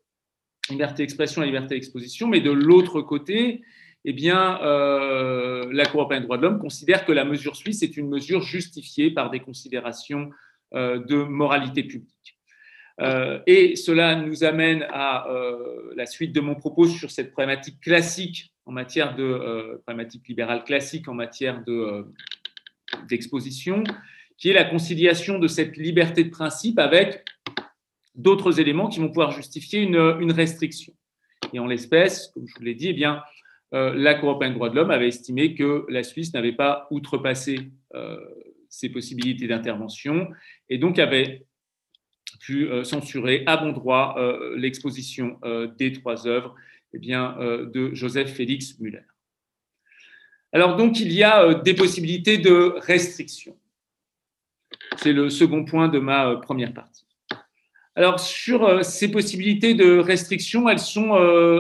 liberté d'expression et liberté d'exposition, mais de l'autre côté, eh bien, euh, la Cour européenne des droits de l'homme considère que la mesure suisse est une mesure justifiée par des considérations de moralité publique. Euh, et cela nous amène à euh, la suite de mon propos sur cette problématique classique en matière de euh, problématique libérale classique en matière de, d'exposition, qui est la conciliation de cette liberté de principe avec d'autres éléments qui vont pouvoir justifier une, une restriction. Et en l'espèce, comme je vous l'ai dit, eh bien, la Cour européenne des droits de l'homme avait estimé que la Suisse n'avait pas outrepassé ses possibilités d'intervention et donc avait pu euh, censurer à bon droit euh, l'exposition euh, des trois œuvres eh de Joseph Félix Muller. Alors donc, il y a des possibilités de restriction. C'est le second point de ma première partie. Alors, sur ces possibilités de restriction, elles sont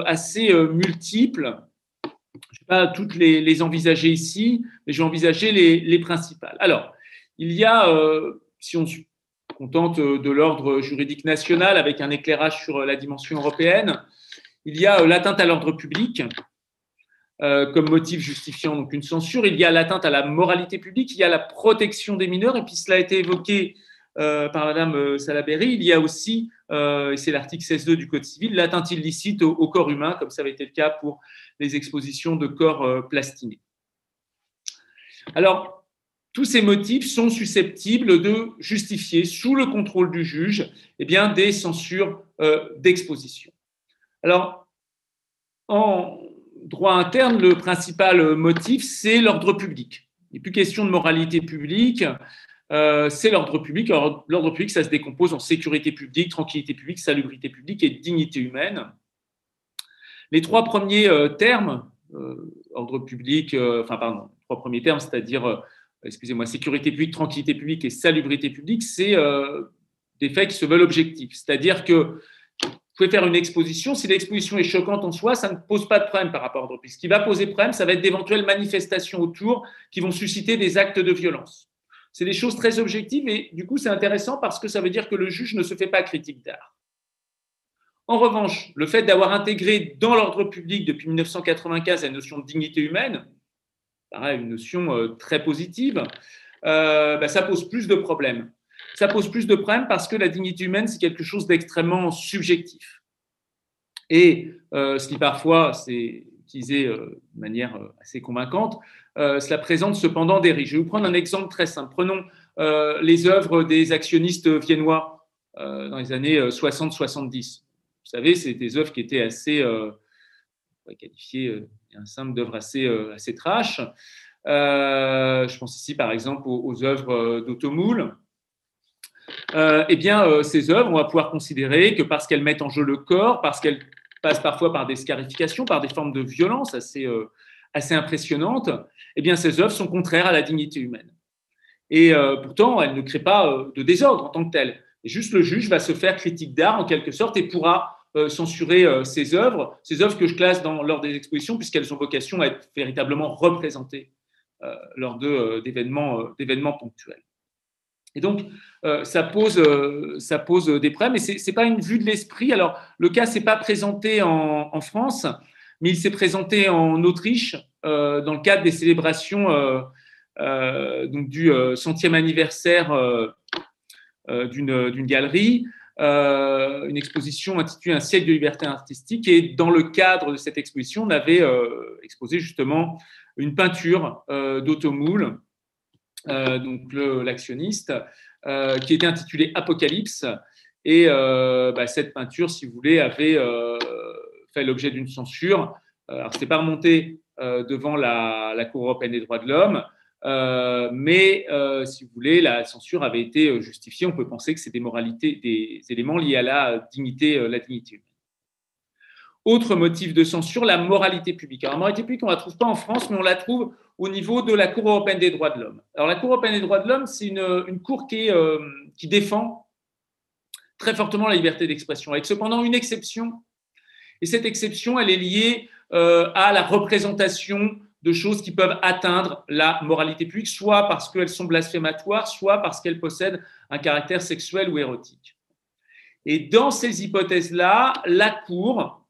assez multiples. Vais pas toutes les, envisager ici, mais je vais envisager les, les principales. Alors, il y a, si on contente euh, de l'ordre juridique national avec un éclairage sur euh, la dimension européenne. Il y a euh, l'atteinte à l'ordre public comme motif justifiant donc une censure. Il y a l'atteinte à la moralité publique. Il y a la protection des mineurs. Et puis cela a été évoqué par Madame Salaberry. Il y a aussi, et c'est l'article 16.2 du Code civil, l'atteinte illicite au, corps humain, comme ça avait été le cas pour les expositions de corps plastinés. Alors, tous ces motifs sont susceptibles de justifier, sous le contrôle du juge, eh bien, des censures euh, d'exposition. Alors, en droit interne, le principal motif, c'est l'ordre public. Il n'est plus question de moralité publique, euh, c'est l'ordre public. L'ordre public, ça se décompose en sécurité publique, tranquillité publique, salubrité publique et dignité humaine. Les trois premiers euh, termes, ordre public, enfin, pardon, trois premiers termes, c'est-à-dire excusez-moi, sécurité publique, tranquillité publique et salubrité publique, c'est euh, des faits qui se veulent objectifs. C'est-à-dire que vous pouvez faire une exposition, si l'exposition est choquante en soi, ça ne pose pas de problème par rapport à l'ordre Ce qui va poser problème, ça va être d'éventuelles manifestations autour qui vont susciter des actes de violence. C'est des choses très objectives et du coup, c'est intéressant parce que ça veut dire que le juge ne se fait pas critique d'art. En revanche, le fait d'avoir intégré dans l'ordre public depuis 1995 la notion de dignité humaine, une notion euh, très positive, euh, bah, ça pose plus de problèmes. Ça pose plus de problèmes parce que la dignité humaine, c'est quelque chose d'extrêmement subjectif. Et euh, ce qui parfois, c'est utilisé de manière assez convaincante, cela présente cependant des risques. Je vais vous prendre un exemple très simple. Prenons les œuvres des actionnistes viennois dans les années 60-70. Vous savez, c'est des œuvres qui étaient assez qualifiées un simple d'œuvre assez, euh, assez trash. je pense ici par exemple aux, œuvres d'Automoule, eh bien, ces œuvres, on va pouvoir considérer que parce qu'elles mettent en jeu le corps, parce qu'elles passent parfois par des scarifications, par des formes de violence assez, assez impressionnantes, eh bien, ces œuvres sont contraires à la dignité humaine. Et pourtant, elles ne créent pas de désordre en tant que telles. Juste le juge va se faire critique d'art en quelque sorte et pourra euh, censurer euh, ces œuvres, ces œuvres que je classe lors des expositions puisqu'elles ont vocation à être véritablement représentées euh, lors d'événements ponctuels. Et donc, ça, pose, des problèmes, mais ce n'est pas une vue de l'esprit. Alors, le cas s'est pas présenté en, France, mais il s'est présenté en Autriche dans le cadre des célébrations du centième anniversaire euh, d'une galerie, euh, une exposition intitulée Un siècle de liberté artistique. Et dans le cadre de cette exposition, on avait euh, exposé justement une peinture d'Automoule, donc l'actionniste, qui était intitulée Apocalypse. Et bah, cette peinture, si vous voulez, avait fait l'objet d'une censure. Alors, ce n'était pas remonté devant la, Cour européenne des droits de l'homme, euh, mais euh, si vous voulez, la censure avait été euh, justifiée. On peut penser que c'est des moralités, des éléments liés à la dignité, la dignité humaine. Autre motif de censure, la moralité publique. Alors, la moralité publique, on ne la trouve pas en France, mais on la trouve au niveau de la Cour européenne des droits de l'homme. Alors, la Cour européenne des droits de l'homme, c'est une, une, cour qui, qui défend très fortement la liberté d'expression, avec cependant une exception. Et cette exception, elle est liée à la représentation de choses qui peuvent atteindre la moralité publique, soit parce qu'elles sont blasphématoires, soit parce qu'elles possèdent un caractère sexuel ou érotique. Et dans ces hypothèses-là, la Cour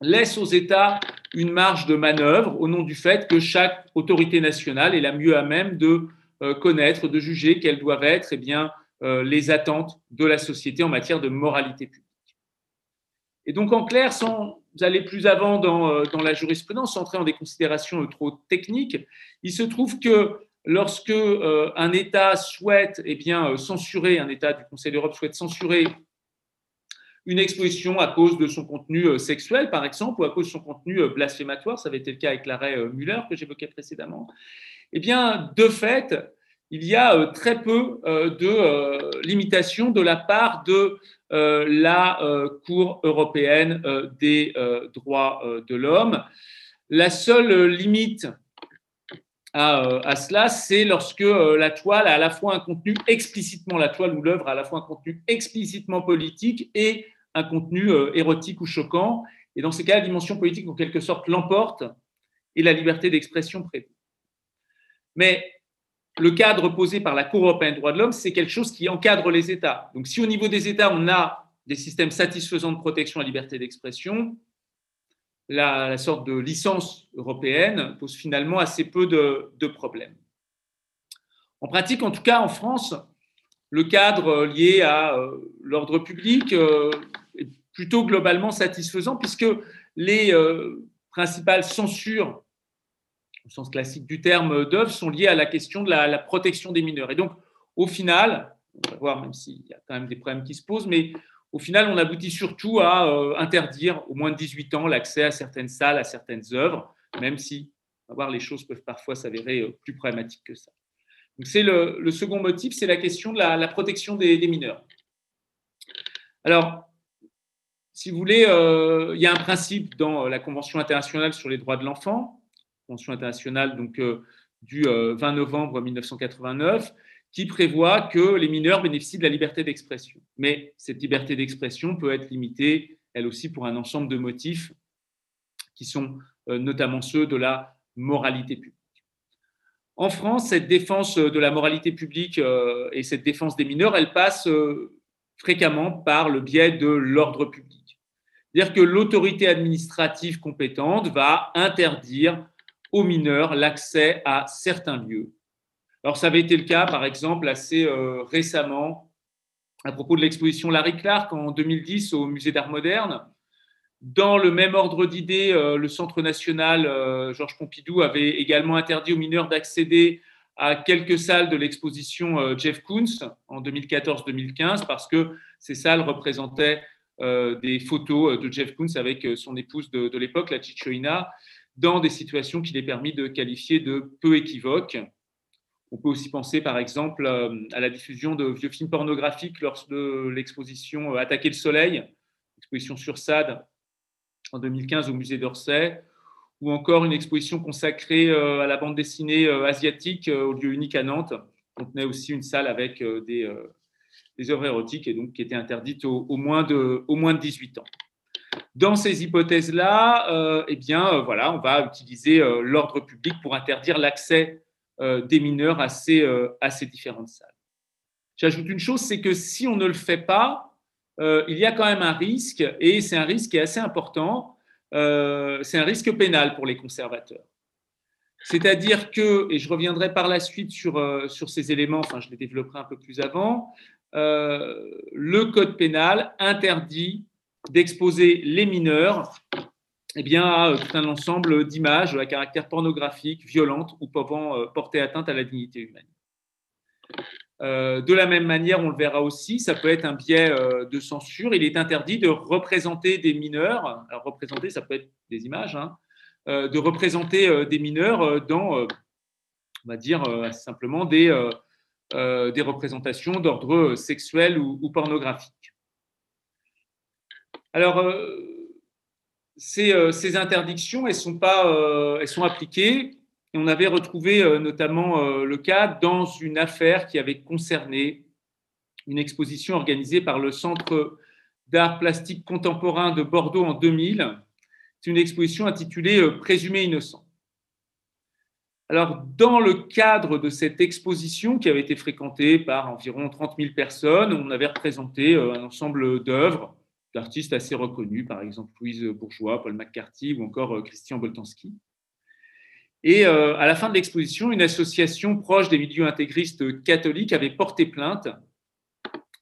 laisse aux États une marge de manœuvre au nom du fait que chaque autorité nationale est la mieux à même de euh, connaître, de juger quelles doivent être eh bien, euh, les attentes de la société en matière de moralité publique. Et donc, en clair, sans aller plus avant dans, euh, la jurisprudence, entrer dans des considérations euh, trop techniques, il se trouve que lorsque euh, un État souhaite eh bien, censurer, un État du Conseil d'Europe souhaite censurer une exposition à cause de son contenu sexuel, par exemple, ou à cause de son contenu blasphématoire, ça avait été le cas avec l'arrêt Muller que j'évoquais précédemment, eh bien, de fait, il y a très peu de limitations de la part de la euh, Cour européenne euh, des droits de l'homme. La seule limite à, cela, c'est lorsque la toile a à la fois un contenu explicitement, la toile ou l'œuvre a à la fois un contenu explicitement politique et un contenu érotique ou choquant. Et dans ces cas, la dimension politique, en quelque sorte, l'emporte et la liberté d'expression prévaut. Mais le cadre posé par la Cour européenne des droits de l'homme, c'est quelque chose qui encadre les États. Donc si au niveau des États, on a des systèmes satisfaisants de protection à la liberté d'expression, la, sorte de licence européenne pose finalement assez peu de, problèmes. En pratique, en tout cas en France, le cadre lié à euh, l'ordre public euh, est plutôt globalement satisfaisant puisque les euh, principales censures au sens classique du terme d'œuvre, sont liées à la question de la, protection des mineurs. Et donc, au final, on va voir, même s'il y a quand même des problèmes qui se posent, mais au final, on aboutit surtout à euh, interdire au moins de 18 ans l'accès à certaines salles, à certaines œuvres, même si, on va voir, les choses peuvent parfois s'avérer euh, plus problématiques que ça. Donc, c'est le, second motif, c'est la question de la, protection des, mineurs. Alors, si vous voulez, euh, il y a un principe dans la Convention internationale sur les droits de l'enfant Convention internationale donc, euh, du 20 euh, novembre 1989, qui prévoit que les mineurs bénéficient de la liberté d'expression. Mais cette liberté d'expression peut être limitée, elle aussi, pour un ensemble de motifs qui sont euh, notamment ceux de la moralité publique. En France, cette défense de la moralité publique et cette défense des mineurs, elle passe fréquemment par le biais de l'ordre public. C'est-à-dire que l'autorité administrative compétente va interdire aux mineurs l'accès à certains lieux. Alors, ça avait été le cas, par exemple, assez euh, récemment, à propos de l'exposition Larry Clark en 2010 au Musée d'Art moderne. Dans le même ordre d'idées, euh, le Centre national euh, Georges Pompidou avait également interdit aux mineurs d'accéder à quelques salles de l'exposition Jeff Koons en 2014-2015 parce que ces salles représentaient des photos de Jeff Koons avec son épouse de, de l'époque, la Chichoina, dans des situations qu'il est permis de qualifier de peu équivoques. On peut aussi penser par exemple à la diffusion de vieux films pornographiques lors de l'exposition Attaquer le soleil, exposition sur SAD en 2015 au musée d'Orsay, ou encore une exposition consacrée à la bande dessinée asiatique au lieu unique à Nantes. On tenait aussi une salle avec des, œuvres érotiques et donc qui étaient interdites au, moins, de, au moins de 18 ans. Dans ces hypothèses-là, euh, eh bien, euh, voilà, on va utiliser euh, l'ordre public pour interdire l'accès des mineurs à ces, différentes salles. J'ajoute une chose, c'est que si on ne le fait pas, il y a quand même un risque, et c'est un risque qui est assez important, c'est un risque pénal pour les conservateurs. C'est-à-dire que, et je reviendrai par la suite sur, sur ces éléments, enfin je les développerai un peu plus avant, le code pénal interdit d'exposer les mineurs eh bien, à euh, tout un ensemble d'images à caractère pornographique, violentes ou pouvant euh, porter atteinte à la dignité humaine. Euh, de la même manière, on le verra aussi, ça peut être un biais de censure. Il est interdit de représenter des mineurs, représenter, ça peut être des images, hein, de représenter des mineurs dans, on va dire simplement, des représentations d'ordre sexuel ou pornographique. Alors, euh, euh, ces, interdictions, elles sont, pas, euh, elles sont appliquées. Et on avait retrouvé notamment le cas dans une affaire qui avait concerné une exposition organisée par le Centre d'art plastique contemporain de Bordeaux en 2000. C'est une exposition intitulée Présumé innocent. Alors, dans le cadre de cette exposition qui avait été fréquentée par environ 30 000 personnes, on avait représenté un ensemble d'œuvres d'artistes assez reconnus, par exemple Louise Bourgeois, Paul McCarthy ou encore euh, Christian Boltanski. Et euh, à la fin de l'exposition, une association proche des milieux intégristes catholiques avait porté plainte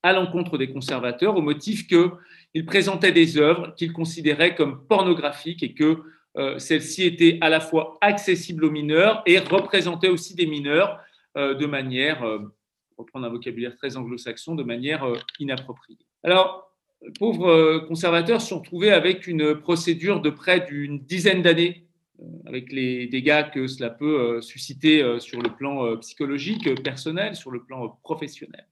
à l'encontre des conservateurs au motif qu'ils présentaient des œuvres qu'ils considéraient comme pornographiques et que euh, celles-ci étaient à la fois accessibles aux mineurs et représentaient aussi des mineurs de manière, reprendre un vocabulaire très anglo-saxon, de manière inappropriée. Alors, pauvres euh, conservateurs se sont retrouvés avec une procédure de près d'une dizaine d'années, euh, avec les dégâts que cela peut euh, susciter sur le plan psychologique, personnel, sur le plan professionnel.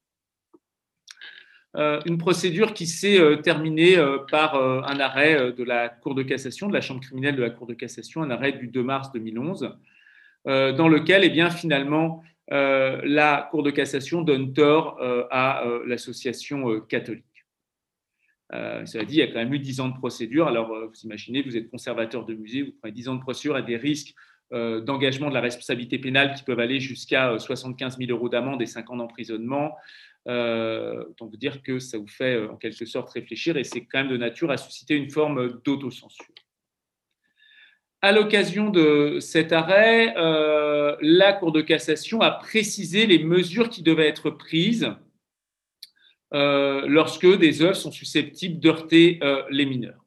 Une procédure qui s'est terminée par un arrêt de la Cour de cassation, de la Chambre criminelle de la Cour de cassation, un arrêt du 2 mars 2011, dans lequel, eh bien, finalement, la Cour de cassation donne tort à l'association catholique. Euh, cela dit, il y a quand même eu 10 ans de procédure. Alors, euh, vous imaginez, vous êtes conservateur de musée, vous prenez 10 ans de procédure à des risques euh, d'engagement de la responsabilité pénale qui peuvent aller jusqu'à 75 000 euros d'amende et 5 ans d'emprisonnement. autant vous dire que ça vous fait en quelque sorte réfléchir et c'est quand même de nature à susciter une forme d'autocensure. À l'occasion de cet arrêt, la Cour de cassation a précisé les mesures qui devaient être prises lorsque des œuvres sont susceptibles d'heurter euh, les mineurs.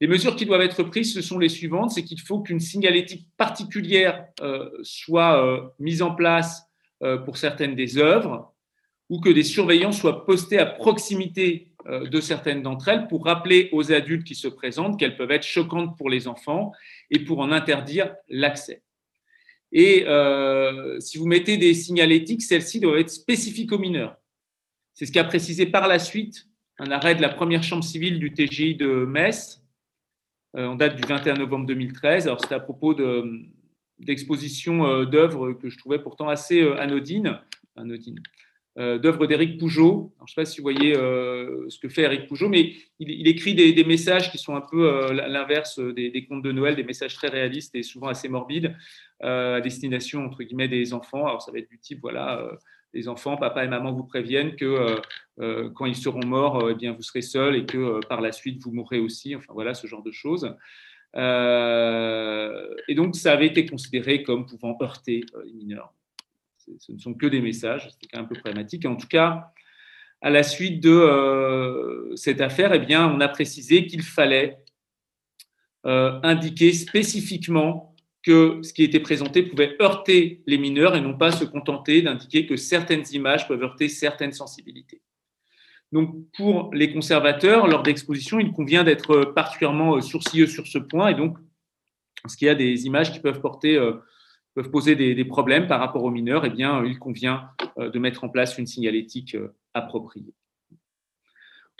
Les mesures qui doivent être prises, ce sont les suivantes, c'est qu'il faut qu'une signalétique particulière euh, soit mise en place pour certaines des œuvres, ou que des surveillants soient postés à proximité de certaines d'entre elles pour rappeler aux adultes qui se présentent qu'elles peuvent être choquantes pour les enfants et pour en interdire l'accès. Et si vous mettez des signalétiques, celles-ci doivent être spécifiques aux mineurs. C'est ce qu'a précisé par la suite un arrêt de la première chambre civile du TGI de Metz, euh, en date du 21 novembre 2013. Alors, c'était à propos d'expositions euh, d'œuvres que je trouvais pourtant assez euh, anodines, anodines d'œuvres d'Éric Pougeot. je ne sais pas si vous voyez ce que fait Éric Pougeot, mais il, écrit des, messages qui sont un peu l'inverse des, des, contes de Noël, des messages très réalistes et souvent assez morbides, à destination, entre guillemets, des enfants. Alors, ça va être du type, voilà les enfants, papa et maman vous préviennent que euh, euh, quand ils seront morts, euh, eh bien, vous serez seul et que par la suite, vous mourrez aussi. Enfin, voilà, ce genre de choses. et donc, ça avait été considéré comme pouvant heurter les mineurs. Ce ne sont que des messages, c'est quand même un peu problématique. En tout cas, à la suite de cette affaire, eh bien, on a précisé qu'il fallait indiquer spécifiquement ce qui était présenté pouvait heurter les mineurs et non pas se contenter d'indiquer que certaines images peuvent heurter certaines sensibilités. Donc, pour les conservateurs, lors d'exposition, il convient d'être particulièrement sourcilleux sur ce point et donc Parce qu'il y a des images qui peuvent peuvent poser des, problèmes par rapport aux mineurs, eh bien, il convient de mettre en place une signalétique appropriée.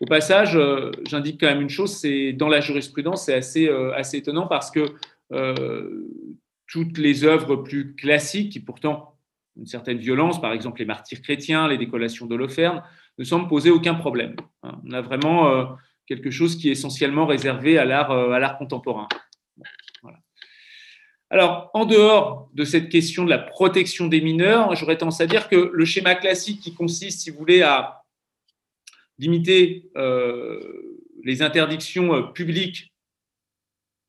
Au passage, j'indique quand même une chose, c'est dans la jurisprudence, c'est assez, assez étonnant parce que toutes les œuvres plus classiques, qui pourtant une certaine violence, par exemple les martyrs chrétiens, les décollations d'Holoferne, ne semblent poser aucun problème. Hein. On a vraiment euh, quelque chose qui est essentiellement réservé à l'art euh, contemporain. Alors, en dehors de cette question de la protection des mineurs, j'aurais tendance à dire que le schéma classique qui consiste, si vous voulez, à limiter euh, les interdictions publiques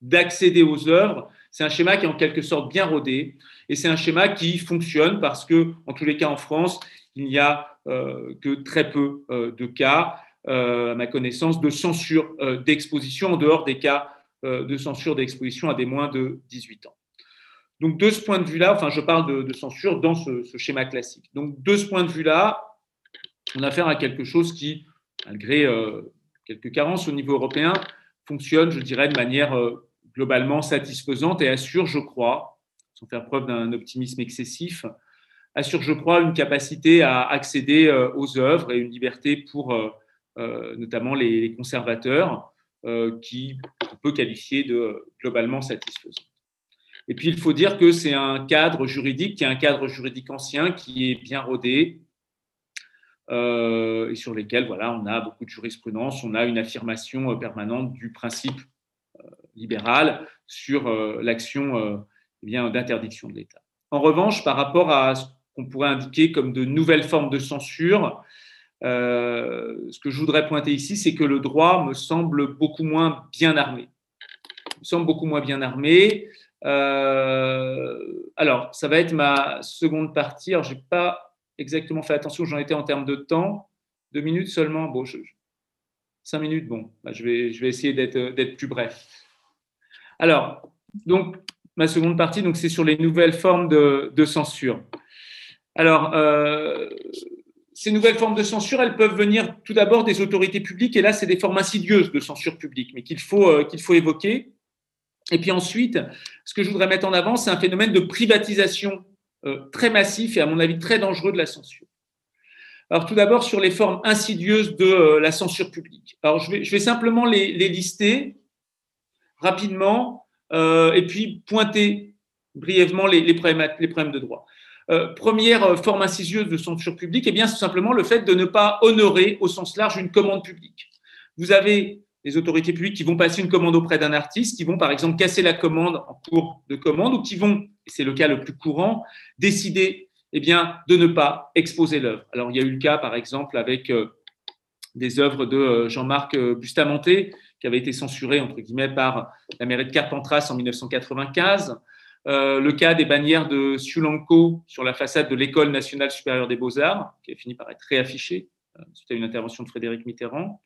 d'accéder aux œuvres, c'est un schéma qui est en quelque sorte bien rodé et c'est un schéma qui fonctionne parce que, en tous les cas en France, il n'y a euh, que très peu euh, de cas, euh, à ma connaissance, de censure d'exposition en dehors des cas de censure d'exposition à des moins de 18 ans. Donc, de ce point de vue-là, enfin, je parle de, censure dans ce, ce, schéma classique. Donc, de ce point de vue-là, on a affaire à quelque chose qui, malgré quelques carences au niveau européen, fonctionne, je dirais, de manière globalement satisfaisante et assure, je crois, sans faire preuve d'un optimisme excessif, assure, je crois, une capacité à accéder euh, aux œuvres et une liberté pour euh, euh, notamment les conservateurs, qui on peut qualifier de globalement satisfaisante. Et puis, il faut dire que c'est un cadre juridique qui est un cadre juridique ancien, qui est bien rodé, et sur lesquels voilà, on a beaucoup de jurisprudence, on a une affirmation permanente du principe libérale sur euh, l'action euh, eh d'interdiction de l'État. En revanche, par rapport à ce qu'on pourrait indiquer comme de nouvelles formes de censure, euh, ce que je voudrais pointer ici, c'est que le droit me semble beaucoup moins bien armé. Il me semble beaucoup moins bien armé. alors, ça va être ma seconde partie. Alors, je n'ai pas exactement fait attention où j'en étais en termes de temps. Deux minutes seulement? Bon, cinq minutes, bon, bah, je vais essayer d'être plus bref. Alors, donc, ma seconde partie, donc, c'est sur les nouvelles formes de, censure. Alors, euh, ces nouvelles formes de censure, elles peuvent venir tout d'abord des autorités publiques, et là, c'est des formes insidieuses de censure publique, mais qu'il faut, euh, évoquer. Et puis ensuite, ce que je voudrais mettre en avant, c'est un phénomène de privatisation euh, très massif et à mon avis très dangereux de la censure. Alors tout d'abord sur les formes insidieuses de la censure publique. Alors je vais, simplement les lister rapidement euh, et puis pointer brièvement les, problèmes, les problèmes, de droit. Euh, première euh, forme insidieuse de censure publique, eh bien, c'est simplement le fait de ne pas honorer au sens large une commande publique. Vous avez les autorités publiques qui vont passer une commande auprès d'un artiste, qui vont par exemple casser la commande en cours de commande, ou qui vont, et c'est le cas le plus courant, décider eh bien, de ne pas exposer l'œuvre. Alors il y a eu le cas par exemple avec des œuvres de Jean-Marc Bustamante, qui avait été censuré entre guillemets par la mairie de Carpentras en 1995. Euh, le cas des bannières de Sulanco sur la façade de l'École nationale supérieure des beaux-arts, qui a fini par être réaffiché euh, suite à une intervention de Frédéric Mitterrand.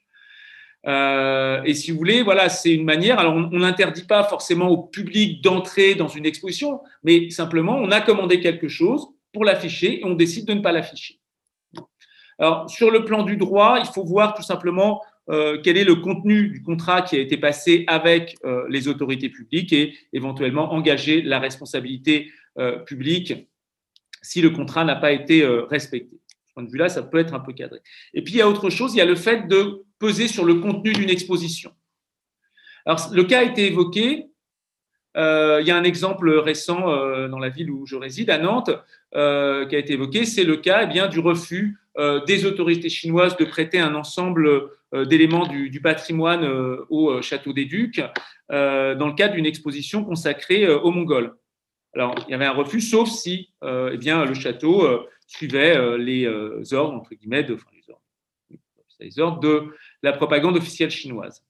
Euh, et si vous voulez, voilà, c'est une manière. Alors, on n'interdit pas forcément au public d'entrer dans une exposition, mais simplement, on a commandé quelque chose pour l'afficher et on décide de ne pas l'afficher. Alors, sur le plan du droit, il faut voir tout simplement euh, quel est le contenu du contrat qui a été passé avec euh, les autorités publiques et éventuellement engager la responsabilité euh, publique si le contrat n'a pas été respecté? De ce point de vue-là, ça peut être un peu cadré. Et puis, il y a autre chose, il y a le fait de peser sur le contenu d'une exposition. Alors, le cas a été évoqué. il y a un exemple récent dans la ville où je réside, à Nantes, qui a été évoqué. C'est le cas eh bien, du refus des autorités chinoises de prêter un ensemble euh, d'éléments du, patrimoine euh, au euh, Château des Ducs dans le cadre d'une exposition consacrée aux Mongols. Alors, il y avait un refus, sauf si eh bien, le château suivait les ordres, entre guillemets, les ordres, de la propagande officielle chinoise.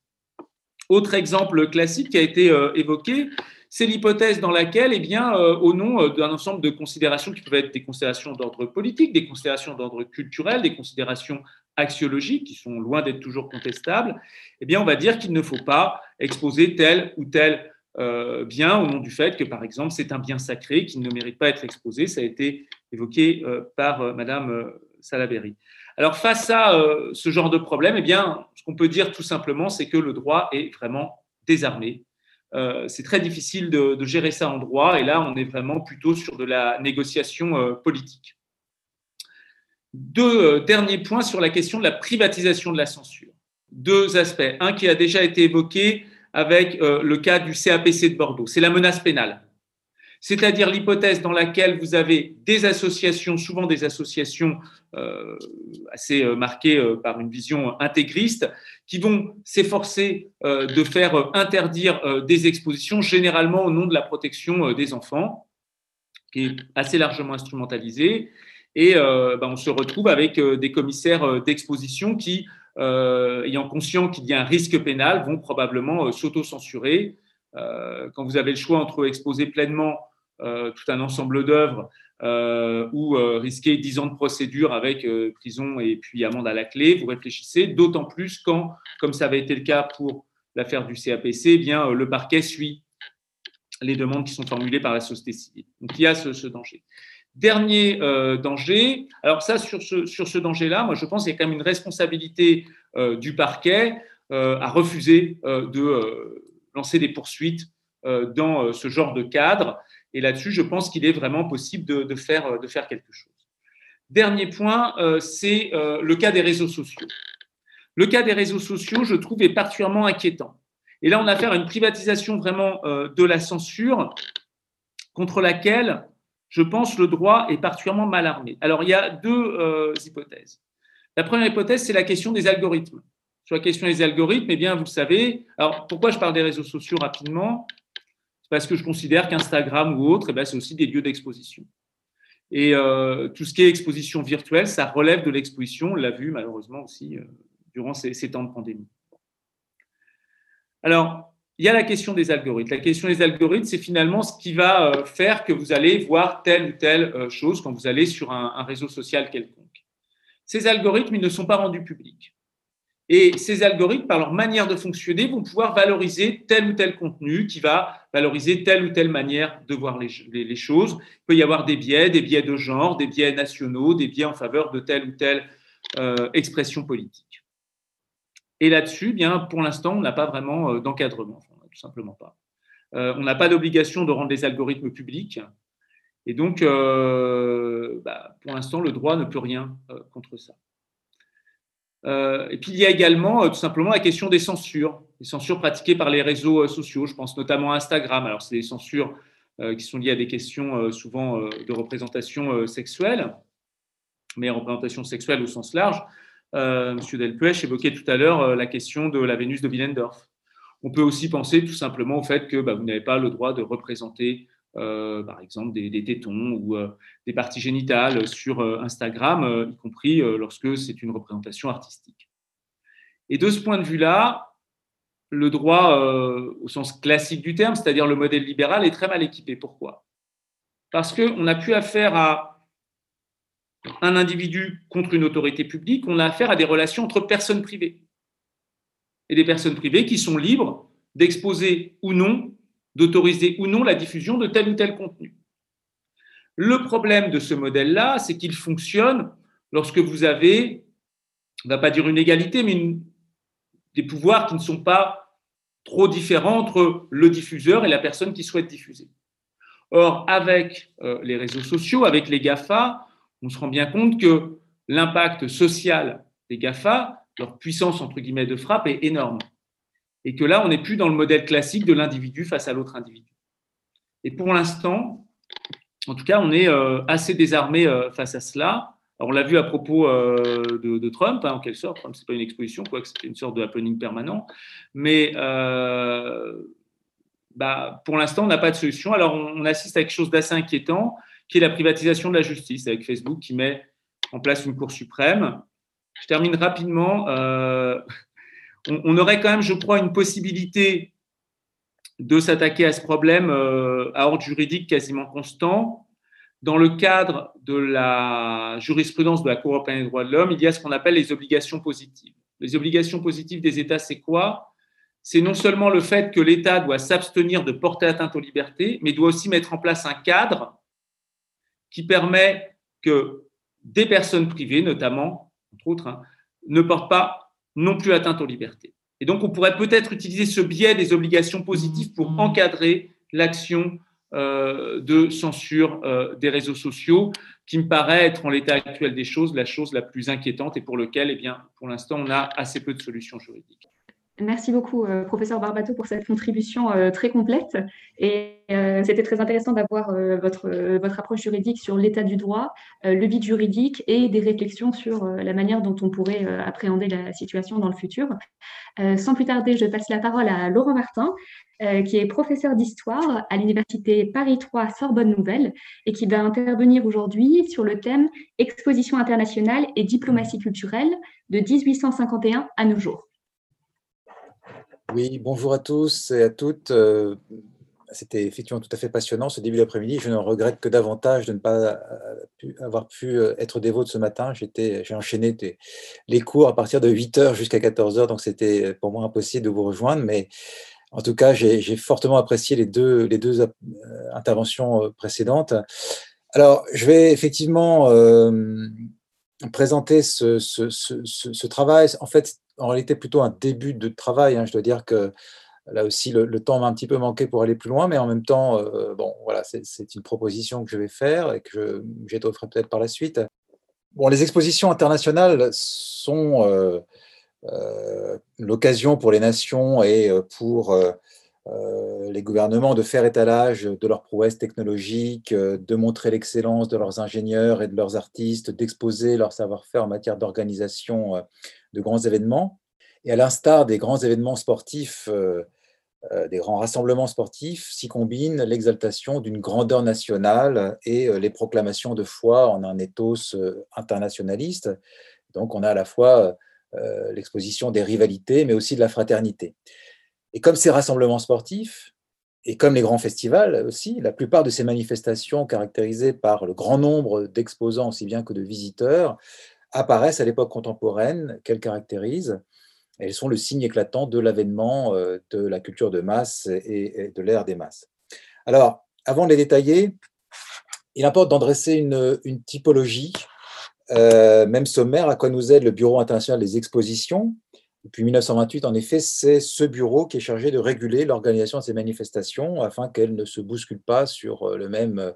Autre exemple classique qui a été évoqué, c'est l'hypothèse dans laquelle, eh bien, au nom d'un ensemble de considérations qui peuvent être des considérations d'ordre politique, des considérations d'ordre culturel, des considérations axiologiques qui sont loin d'être toujours contestables, eh on va dire qu'il ne faut pas exposer tel ou tel euh, bien au nom du fait que, par exemple, c'est un bien sacré qui ne mérite pas d'être exposé. Ça a été évoqué euh, par euh, Madame Salaberry. Alors, face à ce genre de problème, eh ce qu'on peut dire tout simplement, c'est que le droit est vraiment désarmé c'est très difficile de, gérer ça en droit. Et là, on est vraiment plutôt sur de la négociation politique. Deux derniers points sur la question de la privatisation de la censure. Deux aspects. Un qui a déjà été évoqué avec le cas du CAPC de Bordeaux, c'est la menace pénale c'est-à-dire l'hypothèse dans laquelle vous avez des associations, souvent des associations euh, assez euh, marquées euh, par une vision intégriste, qui vont s'efforcer de faire interdire des expositions, généralement au nom de la protection des enfants, qui est assez largement instrumentalisée. Et ben, on se retrouve avec des commissaires d'exposition qui, ayant conscience qu'il y a un risque pénal, vont probablement s'auto-censurer. quand vous avez le choix entre exposer pleinement euh, tout un ensemble d'œuvres euh, ou euh, risquer 10 ans de procédure avec prison et puis amende à la clé, vous réfléchissez, d'autant plus quand, comme ça avait été le cas pour l'affaire du CAPC, eh bien, le parquet suit les demandes qui sont formulées par la société civile. Donc il y a ce, danger. Dernier danger, alors ça, sur ce, sur ce danger-là, moi je pense qu'il y a quand même une responsabilité du parquet à refuser de lancer des poursuites dans ce genre de cadre. Et là-dessus, je pense qu'il est vraiment possible de, faire, quelque chose. Dernier point, euh, c'est euh, le cas des réseaux sociaux. Le cas des réseaux sociaux, je trouve, est particulièrement inquiétant. Et là, on a affaire à une privatisation vraiment euh, de la censure contre laquelle, je pense, le droit est particulièrement mal armé. Alors, il y a deux hypothèses. La première hypothèse, c'est la question des algorithmes. Sur la question des algorithmes, eh bien, vous savez, alors pourquoi je parle des réseaux sociaux rapidement? Parce que je considère qu'Instagram ou autre, eh ben, c'est aussi des lieux d'exposition. Et euh, tout ce qui est exposition virtuelle, ça relève de l'exposition, on l'a vu malheureusement aussi euh, durant ces, temps de pandémie. Alors, il y a la question des algorithmes. La question des algorithmes, c'est finalement ce qui va euh, faire que vous allez voir telle ou telle chose quand vous allez sur un, un réseau social quelconque. Ces algorithmes, ils ne sont pas rendus publics. Et ces algorithmes, par leur manière de fonctionner, vont pouvoir valoriser tel ou tel contenu qui va valoriser telle ou telle manière de voir les, choses. Il peut y avoir des biais, des biais de genre, des biais nationaux, des biais en faveur de telle ou telle euh, expression politique. Et là-dessus, eh pour l'instant, on n'a pas vraiment euh, d'encadrement, tout simplement pas. Euh, on n'a pas d'obligation de rendre les algorithmes publics. Et donc, bah, pour l'instant, le droit ne peut rien contre ça. Euh, et puis il y a également euh, tout simplement la question des censures, les censures pratiquées par les réseaux euh, sociaux. Je pense notamment à Instagram. Alors c'est des censures qui sont liées à des questions souvent de représentation sexuelle, mais représentation sexuelle au sens large. Monsieur Delpech évoquait tout à l'heure la question de la Vénus de Willendorf. On peut aussi penser tout simplement au fait que bah, vous n'avez pas le droit de représenter euh, par exemple des, tétons ou euh, des parties génitales sur euh, Instagram, y compris lorsque c'est une représentation artistique. Et de ce point de vue-là, le droit au sens classique du terme, c'est-à-dire le modèle libéral, est très mal équipé. Pourquoi? Parce qu'on n'a plus affaire à un individu contre une autorité publique, on a affaire à des relations entre personnes privées. Et des personnes privées qui sont libres d'exposer ou non d'autoriser ou non la diffusion de tel ou tel contenu. Le problème de ce modèle-là, c'est qu'il fonctionne lorsque vous avez, on ne va pas dire une égalité, mais des pouvoirs qui ne sont pas trop différents entre le diffuseur et la personne qui souhaite diffuser. Or, avec euh, les réseaux sociaux, avec les GAFA, on se rend bien compte que l'impact social des GAFA, leur puissance entre guillemets de frappe est énorme et que là, on n'est plus dans le modèle classique de l'individu face à l'autre individu. Et pour l'instant, en tout cas, on est euh, assez désarmé euh, face à cela. On l'a vu à propos euh, de, Trump, hein, en quelque sorte. Trump, ce n'est pas une exposition, quoique c'était une sorte de happening permanent. Mais bah, pour l'instant, on n'a pas de solution. Alors, on assiste à quelque chose d'assez inquiétant, qui est la privatisation de la justice, avec Facebook qui met en place une Cour suprême. Je termine rapidement on, aurait quand même, je crois, une possibilité de s'attaquer à ce problème euh, à ordre juridique quasiment constant. Dans le cadre de la jurisprudence de la Cour européenne des droits de l'homme, il y a ce qu'on appelle les obligations positives. Les obligations positives des États, c'est quoi? C'est non seulement le fait que l'État doit s'abstenir de porter atteinte aux libertés, mais doit aussi mettre en place un cadre qui permet que des personnes privées, notamment, entre autres, hein, ne portent pas non plus atteinte aux libertés. Et donc, on pourrait peut-être utiliser ce biais des obligations positives pour encadrer l'action euh, de censure euh, des réseaux sociaux, qui me paraît être en l'état actuel des choses la chose la plus inquiétante et pour lequel, eh bien, pour l'instant, on a assez peu de solutions juridiques. Merci beaucoup, euh, professeur Barbato, pour cette contribution euh, très complète. Et euh, c'était très intéressant d'avoir votre, votre approche juridique sur l'état du droit, le vide juridique et des réflexions sur la manière dont on pourrait appréhender la situation dans le futur. sans plus tarder, je passe la parole à Laurent Martin, qui est professeur d'histoire à l'Université Paris 3 Sorbonne Nouvelle et qui va intervenir aujourd'hui sur le thème Exposition internationale et diplomatie culturelle de 1851 à nos jours. Oui, bonjour à tous et à toutes. Euh, c'était effectivement tout à fait passionnant ce début d'après-midi. Je ne regrette que davantage de ne pas euh, avoir pu euh, être dévot ce matin. J'ai enchaîné les cours à partir de 8h jusqu'à 14h, donc c'était pour moi impossible de vous rejoindre. Mais en tout cas, j'ai fortement apprécié les deux, interventions précédentes. Alors, je vais effectivement présenter ce, ce, ce, travail. En fait, en réalité plutôt un début de travail. Hein. Je dois dire que là aussi, le, temps m'a un petit peu manqué pour aller plus loin, mais en même temps, euh, bon, voilà, c'est une proposition que je vais faire et que j'étofferai peut-être par la suite. Bon, les expositions internationales sont euh, euh, l'occasion pour les nations et pour les gouvernements de faire étalage de leurs prouesses technologiques, de montrer l'excellence de leurs ingénieurs et de leurs artistes, d'exposer leur savoir-faire en matière d'organisation de grands événements. Et à l'instar des grands événements sportifs, euh, euh, des grands rassemblements sportifs, s'y combine l'exaltation d'une grandeur nationale et euh, les proclamations de foi en un ethos internationaliste. Donc on a à la fois l'exposition des rivalités, mais aussi de la fraternité. Et comme ces rassemblements sportifs, et comme les grands festivals aussi, la plupart de ces manifestations caractérisées par le grand nombre d'exposants aussi bien que de visiteurs apparaissent à l'époque contemporaine, qu'elles caractérisent. Elles sont le signe éclatant de l'avènement euh, de la culture de masse et de l'ère des masses. Alors, avant de les détailler, il importe d'en dresser une, typologie, euh, même sommaire, à quoi nous aide le Bureau international des expositions? Depuis 1928, en effet, c'est ce bureau qui est chargé de réguler l'organisation de ces manifestations afin qu'elles ne se bousculent pas sur, euh, le même,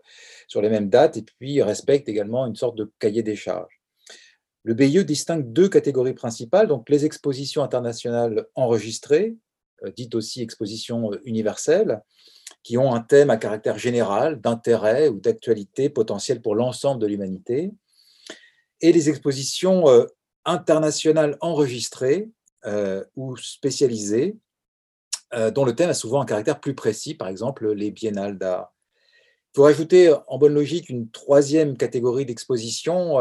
sur les mêmes dates et puis respectent également une sorte de cahier des charges. Le BIE distingue deux catégories principales, donc les expositions internationales enregistrées, euh, dites aussi expositions euh, universelles, qui ont un thème à caractère général, d'intérêt ou d'actualité potentielle pour l'ensemble de l'humanité, et les expositions euh, internationales enregistrées ou spécialisées, dont le thème a souvent un caractère plus précis, par exemple les biennales d'art. Il faut ajouter en bonne logique une troisième catégorie d'exposition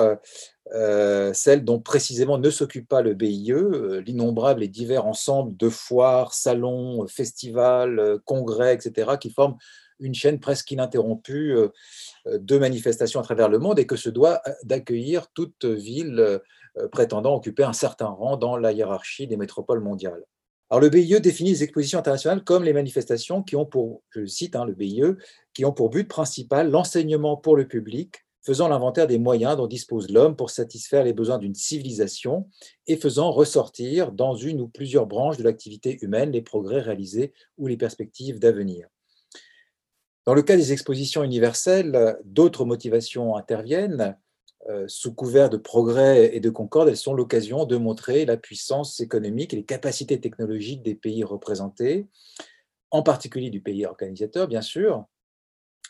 euh, celle dont précisément ne s'occupe pas le BIE, euh, l'innombrable et divers ensemble de foires, salons, festivals, euh, congrès, etc., qui forment une chaîne presque ininterrompue de manifestations à travers le monde et que se doit d'accueillir toute ville prétendant occuper un certain rang dans la hiérarchie des métropoles mondiales. Alors le BIE définit les expositions internationales comme les manifestations hein, BIE, qui ont pour but principal l'enseignement pour le public faisant l'inventaire des moyens dont dispose l'homme pour satisfaire les besoins d'une civilisation et faisant ressortir dans une ou plusieurs branches de l'activité humaine les progrès réalisés ou les perspectives d'avenir. Dans le cas des expositions universelles, d'autres motivations interviennent. Euh, sous couvert de progrès et de concorde, elles sont l'occasion de montrer la puissance économique et les capacités technologiques des pays représentés, en particulier du pays organisateur, bien sûr,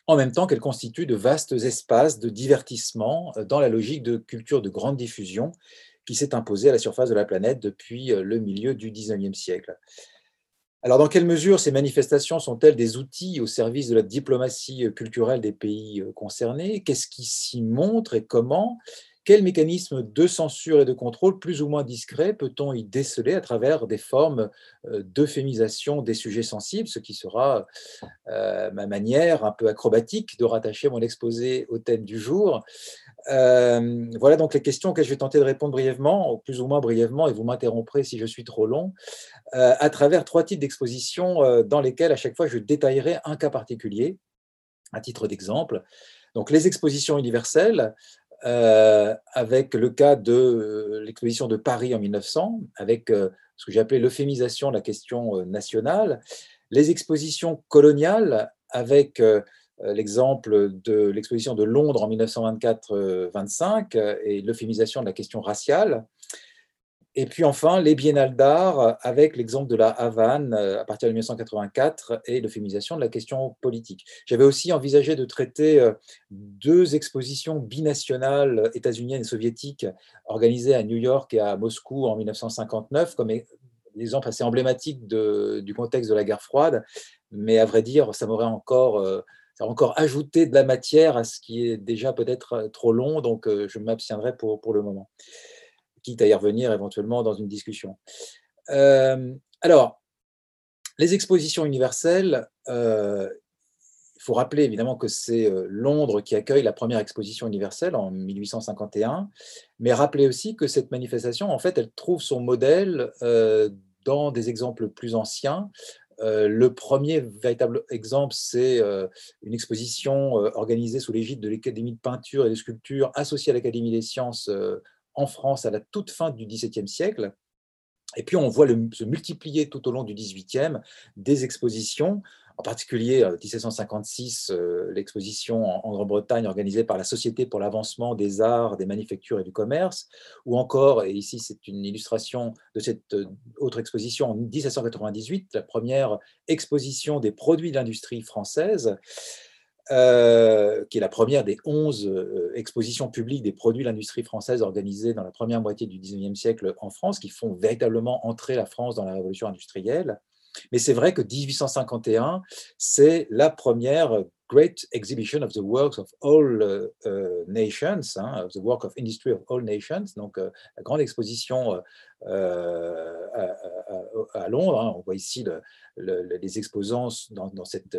en même temps qu'elle constitue de vastes espaces de divertissement euh, dans la logique de culture de grande diffusion qui s'est imposée à la surface de la planète depuis euh, le milieu du XIXe siècle. Alors, dans quelle mesure ces manifestations sont-elles des outils au service de la diplomatie euh, culturelle des pays concernés? Qu'est-ce qui s'y montre et comment? Quel mécanisme de censure et de contrôle plus ou moins discret peut-on y déceler à travers des formes euh, d'euphémisation des sujets sensibles, ce qui sera euh, ma manière un peu acrobatique de rattacher mon exposé au thème du jour. Euh, voilà donc les questions que je vais tenter de répondre brièvement, plus ou moins brièvement, et vous m'interromprez si je suis trop long, à travers trois types d'expositions dans lesquelles à chaque fois je détaillerai un cas particulier, à titre d'exemple. Donc les expositions universelles, avec le cas de l'exposition de Paris en 1900, avec ce que j'ai appelé l'euphémisation de la question nationale, les expositions coloniales, avec l'exemple de l'exposition de Londres en 1924-25 et l'euphémisation de la question raciale, et puis enfin, les biennales d'art avec l'exemple de la Havane euh, à partir de 1984 et l'euphémisation de la question politique. J'avais aussi envisagé de traiter euh, deux expositions binationales états-uniennes et soviétiques organisées à New York et à Moscou en 1959 comme exemple assez emblématique du contexte de la guerre froide. Mais à vrai dire, ça m'aurait encore euh, encore ajouté de la matière à ce qui est déjà peut-être trop long, donc je m'abstiendrai pour, pour le moment quitte à y revenir éventuellement dans une discussion. Euh, alors, les expositions universelles, euh, il faut rappeler évidemment que c'est euh, Londres qui accueille la première exposition universelle en 1851, mais rappeler aussi que cette manifestation, en fait, elle trouve son modèle dans des exemples plus anciens. Le premier véritable exemple, c'est une exposition organisée sous l'égide de l'Académie de peinture et de sculpture associée à l'Académie des sciences en France à la toute fin du XVIIe siècle. Et puis on voit se multiplier tout au long du XVIIIe des expositions, en particulier en 1756, euh, l'exposition en, Grande-Bretagne organisée par la Société pour l'avancement des arts, des manufactures et du commerce, ou encore, et ici c'est une illustration de cette euh, autre exposition en 1798, la première exposition des produits de l'industrie française. Euh, qui est la première des 11 euh, expositions publiques des produits de l'industrie française organisées dans la première moitié du 19e siècle en France, qui font véritablement entrer la France dans la révolution industrielle. Mais c'est vrai que 1851, c'est la première Great Exhibition of the Works of All uh, Nations, hein, the Work of Industry of All Nations, donc euh, la grande exposition à, Londres. Hein. on voit ici les exposants dans, dans cette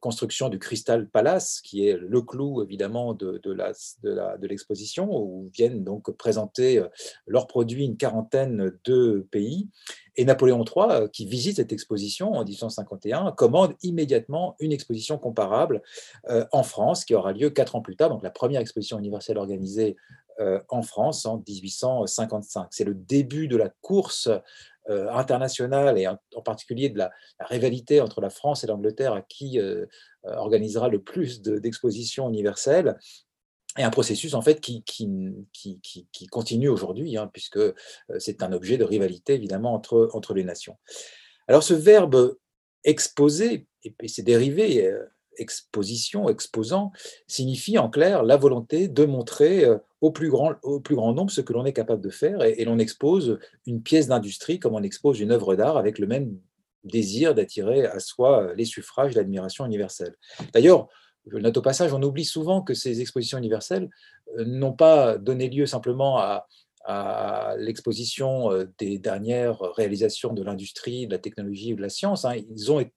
construction du Crystal Palace, qui est le clou évidemment de, de l'exposition, de où viennent donc présenter euh, leurs produits une quarantaine de pays. Et Napoléon III, euh, qui visite cette exposition en 1851, commande immédiatement une exposition comparable euh, en France, qui aura lieu quatre ans plus tard, donc la première exposition universelle organisée en France en 1855. C'est le début de la course euh, internationale et en, particulier de la, rivalité entre la France et l'Angleterre à qui euh, euh, organisera le plus d'expositions universelles et un processus en fait qui, qui, qui, continue aujourd'hui, hein, puisque c'est un objet de rivalité évidemment entre, entre les nations. Alors ce verbe exposer et ses dérivés, exposition, exposant, signifie en clair la volonté de montrer euh, au plus grand, au plus grand nombre ce que l'on est capable de faire. Et, l'on expose une pièce d'industrie comme on expose une œuvre d'art avec le même désir d'attirer à soi euh, les suffrages, l'admiration universelle. D'ailleurs, je note au passage, on oublie souvent que ces expositions universelles euh, n'ont pas donné lieu simplement à, à l'exposition euh, des dernières réalisations de l'industrie, de la technologie ou de la science. Hein.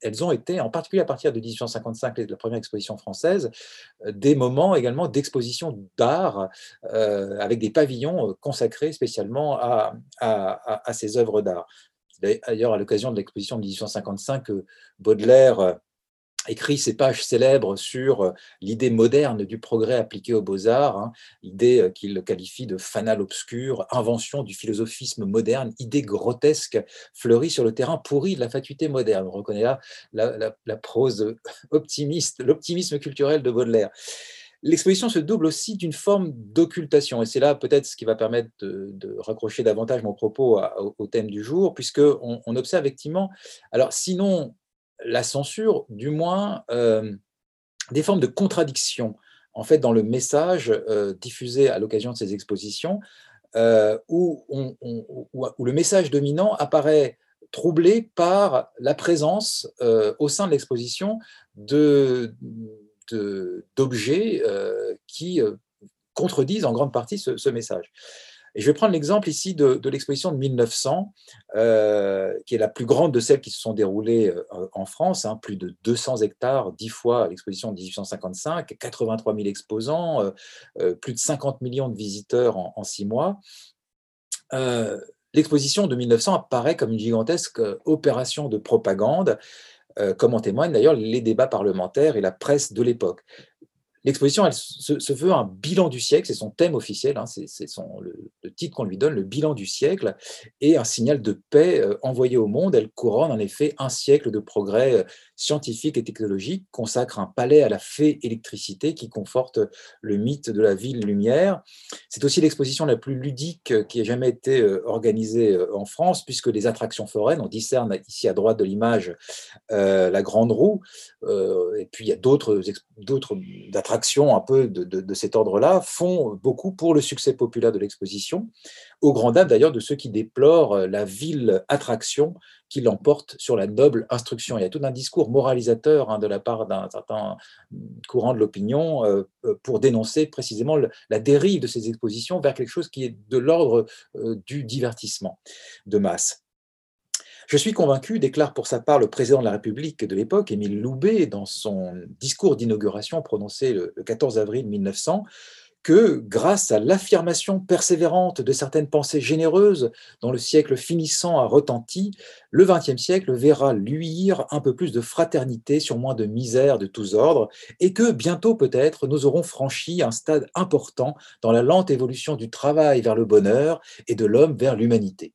Elles ont été, en particulier à partir de 1855, la première exposition française, euh, des moments également d'exposition d'art euh, avec des pavillons consacrés spécialement à ces œuvres d'art. D'ailleurs, à l'occasion de l'exposition de 1855, Baudelaire écrit ces pages célèbres sur euh, l'idée moderne du progrès appliqué aux beaux-arts, hein, idée euh, qu'il qualifie de fanal obscur, invention du philosophisme moderne, idée grotesque fleurie sur le terrain pourri de la fatuité moderne. On reconnaît là la, prose optimiste, l'optimisme culturel de Baudelaire. L'exposition se double aussi d'une forme d'occultation, et c'est là peut-être ce qui va permettre de, raccrocher davantage mon propos au, thème du jour, puisqu'on on observe effectivement, alors sinon la censure, du moins euh, des formes de contradiction en fait dans le message euh, diffusé à l'occasion de ces expositions, euh, où, le message dominant apparaît troublé par la présence au sein de l'exposition d'objets qui contredisent en grande partie ce message. Et je vais prendre l'exemple ici de, l'exposition de 1900, euh, qui est la plus grande de celles qui se sont déroulées euh, en France, hein, plus de 200 hectares, 10 fois l'exposition de 1855, 83 000 exposants, euh, plus de 50 millions de visiteurs en, en six mois. L'exposition de 1900 apparaît comme une gigantesque opération de propagande, comme en témoignent d'ailleurs les débats parlementaires et la presse de l'époque L'exposition, elle se, veut un bilan du siècle, c'est son thème officiel, hein, c'est le, le, titre qu'on lui donne, le bilan du siècle, et un signal de paix euh, envoyé au monde. Elle couronne en effet un siècle de progrès euh, scientifique et technologique, consacre un palais à la fée électricité qui conforte le mythe de la ville lumière. C'est aussi l'exposition la plus ludique qui ait jamais été euh, organisée en France, puisque les attractions foraines, on discerne ici à droite de l'image la grande roue, et puis il y a d'autres attractions actions un peu de, cet ordre-là font beaucoup pour le succès populaire de l'exposition, au grand dam d'ailleurs de ceux qui déplorent la ville attraction qui l'emporte sur la noble instruction. Il y a tout un discours moralisateur hein, de la part d'un certain courant de l'opinion euh, euh, pour dénoncer précisément la dérive de ces expositions vers quelque chose qui est de l'ordre euh, du divertissement de masse. Je suis convaincu, déclare pour sa part le président de la République de l'époque, Émile Loubet, dans son discours d'inauguration prononcé le 14 avril 1900, que grâce à l'affirmation persévérante de certaines pensées généreuses dont le siècle finissant a retenti, le XXe siècle verra luire un peu plus de fraternité sur moins de misère de tous ordres, et que bientôt peut-être nous aurons franchi un stade important dans la lente évolution du travail vers le bonheur et de l'homme vers l'humanité.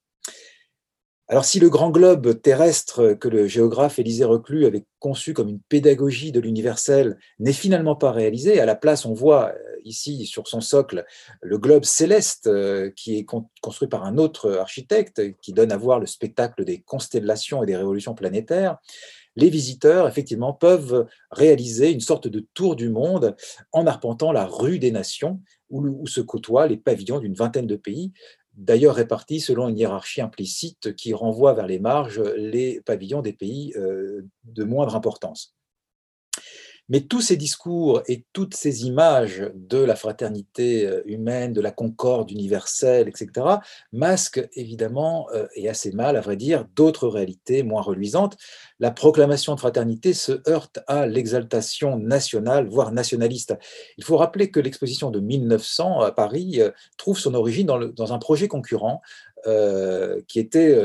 Alors si le grand globe terrestre que le géographe Élisée Reclus avait conçu comme une pédagogie de l'universel n'est finalement pas réalisé, à la place on voit euh, ici sur son socle le globe céleste euh, qui est construit par un autre architecte qui donne à voir le spectacle des constellations et des révolutions planétaires, les visiteurs, effectivement, peuvent réaliser une sorte de tour du monde en arpentant la rue des nations, où, se côtoient les pavillons d'une vingtaine de pays, d'ailleurs répartis selon une hiérarchie implicite qui renvoie vers les marges les pavillons des pays euh, de moindre importance. Mais tous ces discours et toutes ces images de la fraternité euh, humaine, de la concorde universelle, etc., masquent évidemment, euh, et assez mal à vrai dire, d'autres réalités moins reluisantes. La proclamation de fraternité se heurte à l'exaltation nationale, voire nationaliste. Il faut rappeler que l'exposition de 1900 à Paris euh, trouve son origine dans, dans un projet concurrent qui était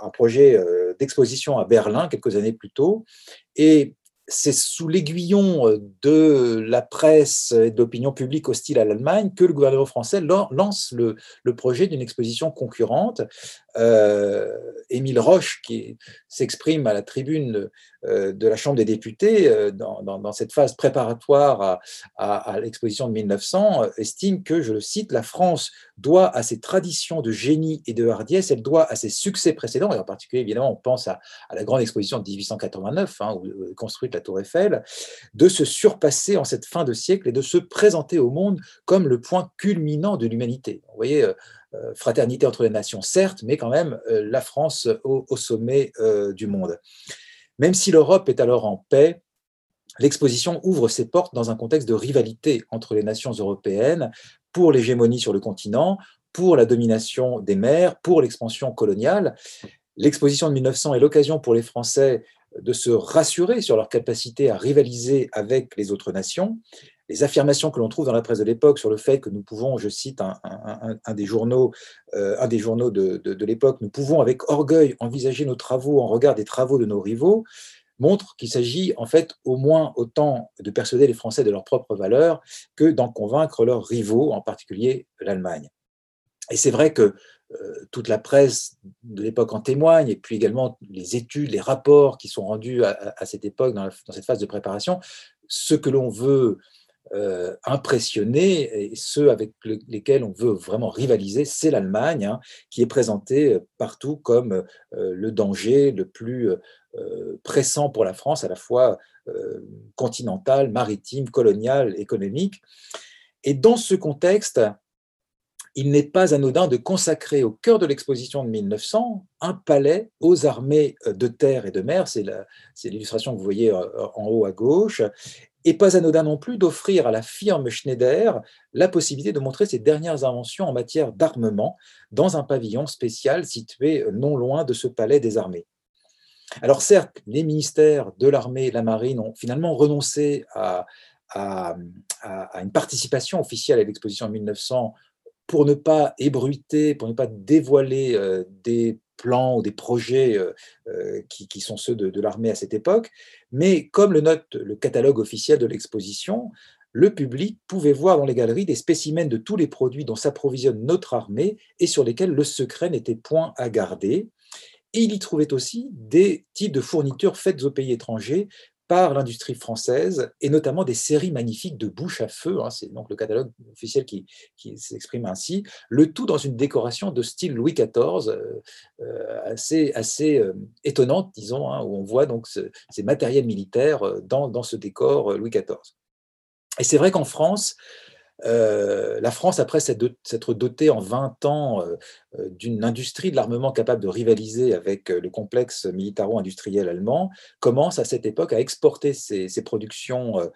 un projet d'exposition à Berlin quelques années plus tôt. Et c'est sous l'aiguillon euh, de la presse et de l'opinion publique hostile à l'Allemagne que le gouvernement français lance le, projet d'une exposition concurrente. Euh, Émile Roche, qui s'exprime à la tribune euh, de la Chambre des députés euh, dans, cette phase préparatoire à, l'exposition de 1900, estime que, je le cite, la France doit à ses traditions de génie et de hardiesse, elle doit à ses succès précédents, et en particulier, évidemment, on pense à, la grande exposition de 1889, hein, où construite la Tour Eiffel, de se surpasser en cette fin de siècle et de se présenter au monde comme le point culminant de l'humanité. Vous voyez, fraternité entre les nations, certes, mais quand même la France au, sommet du monde. Même si l'Europe est alors en paix, l'exposition ouvre ses portes dans un contexte de rivalité entre les nations européennes pour l'hégémonie sur le continent, pour la domination des mers, pour l'expansion coloniale. L'exposition de 1900 est l'occasion pour les Français de se rassurer sur leur capacité à rivaliser avec les autres nations. Les affirmations que l'on trouve dans la presse de l'époque sur le fait que nous pouvons, je cite un, des journaux, un des journaux euh, de, de l'époque, nous pouvons avec orgueil envisager nos travaux en regard des travaux de nos rivaux, montre qu'il s'agit en fait au moins autant de persuader les Français de leurs propres valeurs que d'en convaincre leurs rivaux, en particulier l'Allemagne. Et c'est vrai que euh, toute la presse de l'époque en témoigne, et puis également les études, les rapports qui sont rendus à, cette époque, dans, cette phase de préparation. Ce que l'on veut euh, impressionner, et ceux avec lesquels on veut vraiment rivaliser, c'est l'Allemagne, hein, qui est présentée partout comme euh, le danger le plus pressant pour la France, à la fois continental, maritime, colonial, économique. Et dans ce contexte, il n'est pas anodin de consacrer au cœur de l'exposition de 1900 un palais aux armées euh, de terre et de mer, c'est l'illustration que vous voyez euh, en haut à gauche, et pas anodin non plus d'offrir à la firme Schneider la possibilité de montrer ses dernières inventions en matière d'armement dans un pavillon spécial situé non loin de ce palais des armées. Alors certes, les ministères de l'armée et de la marine ont finalement renoncé à, à, une participation officielle à l'exposition de 1900 pour ne pas ébruiter, pour ne pas dévoiler euh, des plans ou des projets euh, euh, qui, sont ceux de, l'armée à cette époque. Mais comme le note le catalogue officiel de l'exposition, le public pouvait voir dans les galeries des spécimens de tous les produits dont s'approvisionne notre armée et sur lesquels le secret n'était point à garder. Il y trouvait aussi des types de fournitures faites aux pays étrangers par l'industrie française, et notamment des séries magnifiques de bouches à feu, hein, c'est donc le catalogue officiel qui, s'exprime ainsi, le tout dans une décoration de style Louis XIV, euh, euh, assez, assez euh, étonnante, disons, hein, où on voit donc ces matériels militaires dans, dans ce décor Louis XIV. Et c'est vrai qu'en France, euh, la France, après s'être dotée en 20 ans euh, euh, d'une industrie de l'armement capable de rivaliser avec le complexe militaro-industriel allemand, commence à cette époque à exporter ses, productions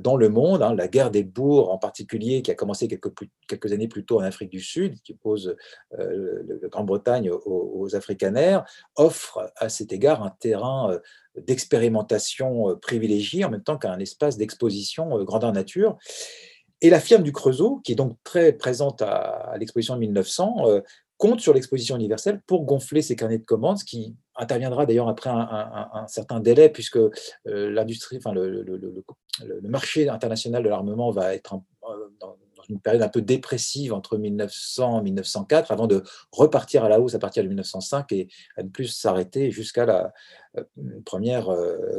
dans le monde. Hein. La guerre des bourgs, en particulier, qui a commencé quelques, années plus tôt en Afrique du Sud, qui oppose la Grande-Bretagne aux, aux Afrikaners, offre à cet égard un terrain d'expérimentation privilégié en même temps qu'un espace d'exposition grandeur nature. Et la firme du Creusot, qui est donc très présente à, l'exposition de 1900, euh, compte sur l'exposition universelle pour gonfler ses carnets de commandes, ce qui interviendra d'ailleurs après un, certain délai, puisque euh, l'industrie, enfin le, marché international de l'armement va être euh, dans, une période un peu dépressive entre 1900 et 1904, avant de repartir à la hausse à partir de 1905 et à ne plus s'arrêter jusqu'à la première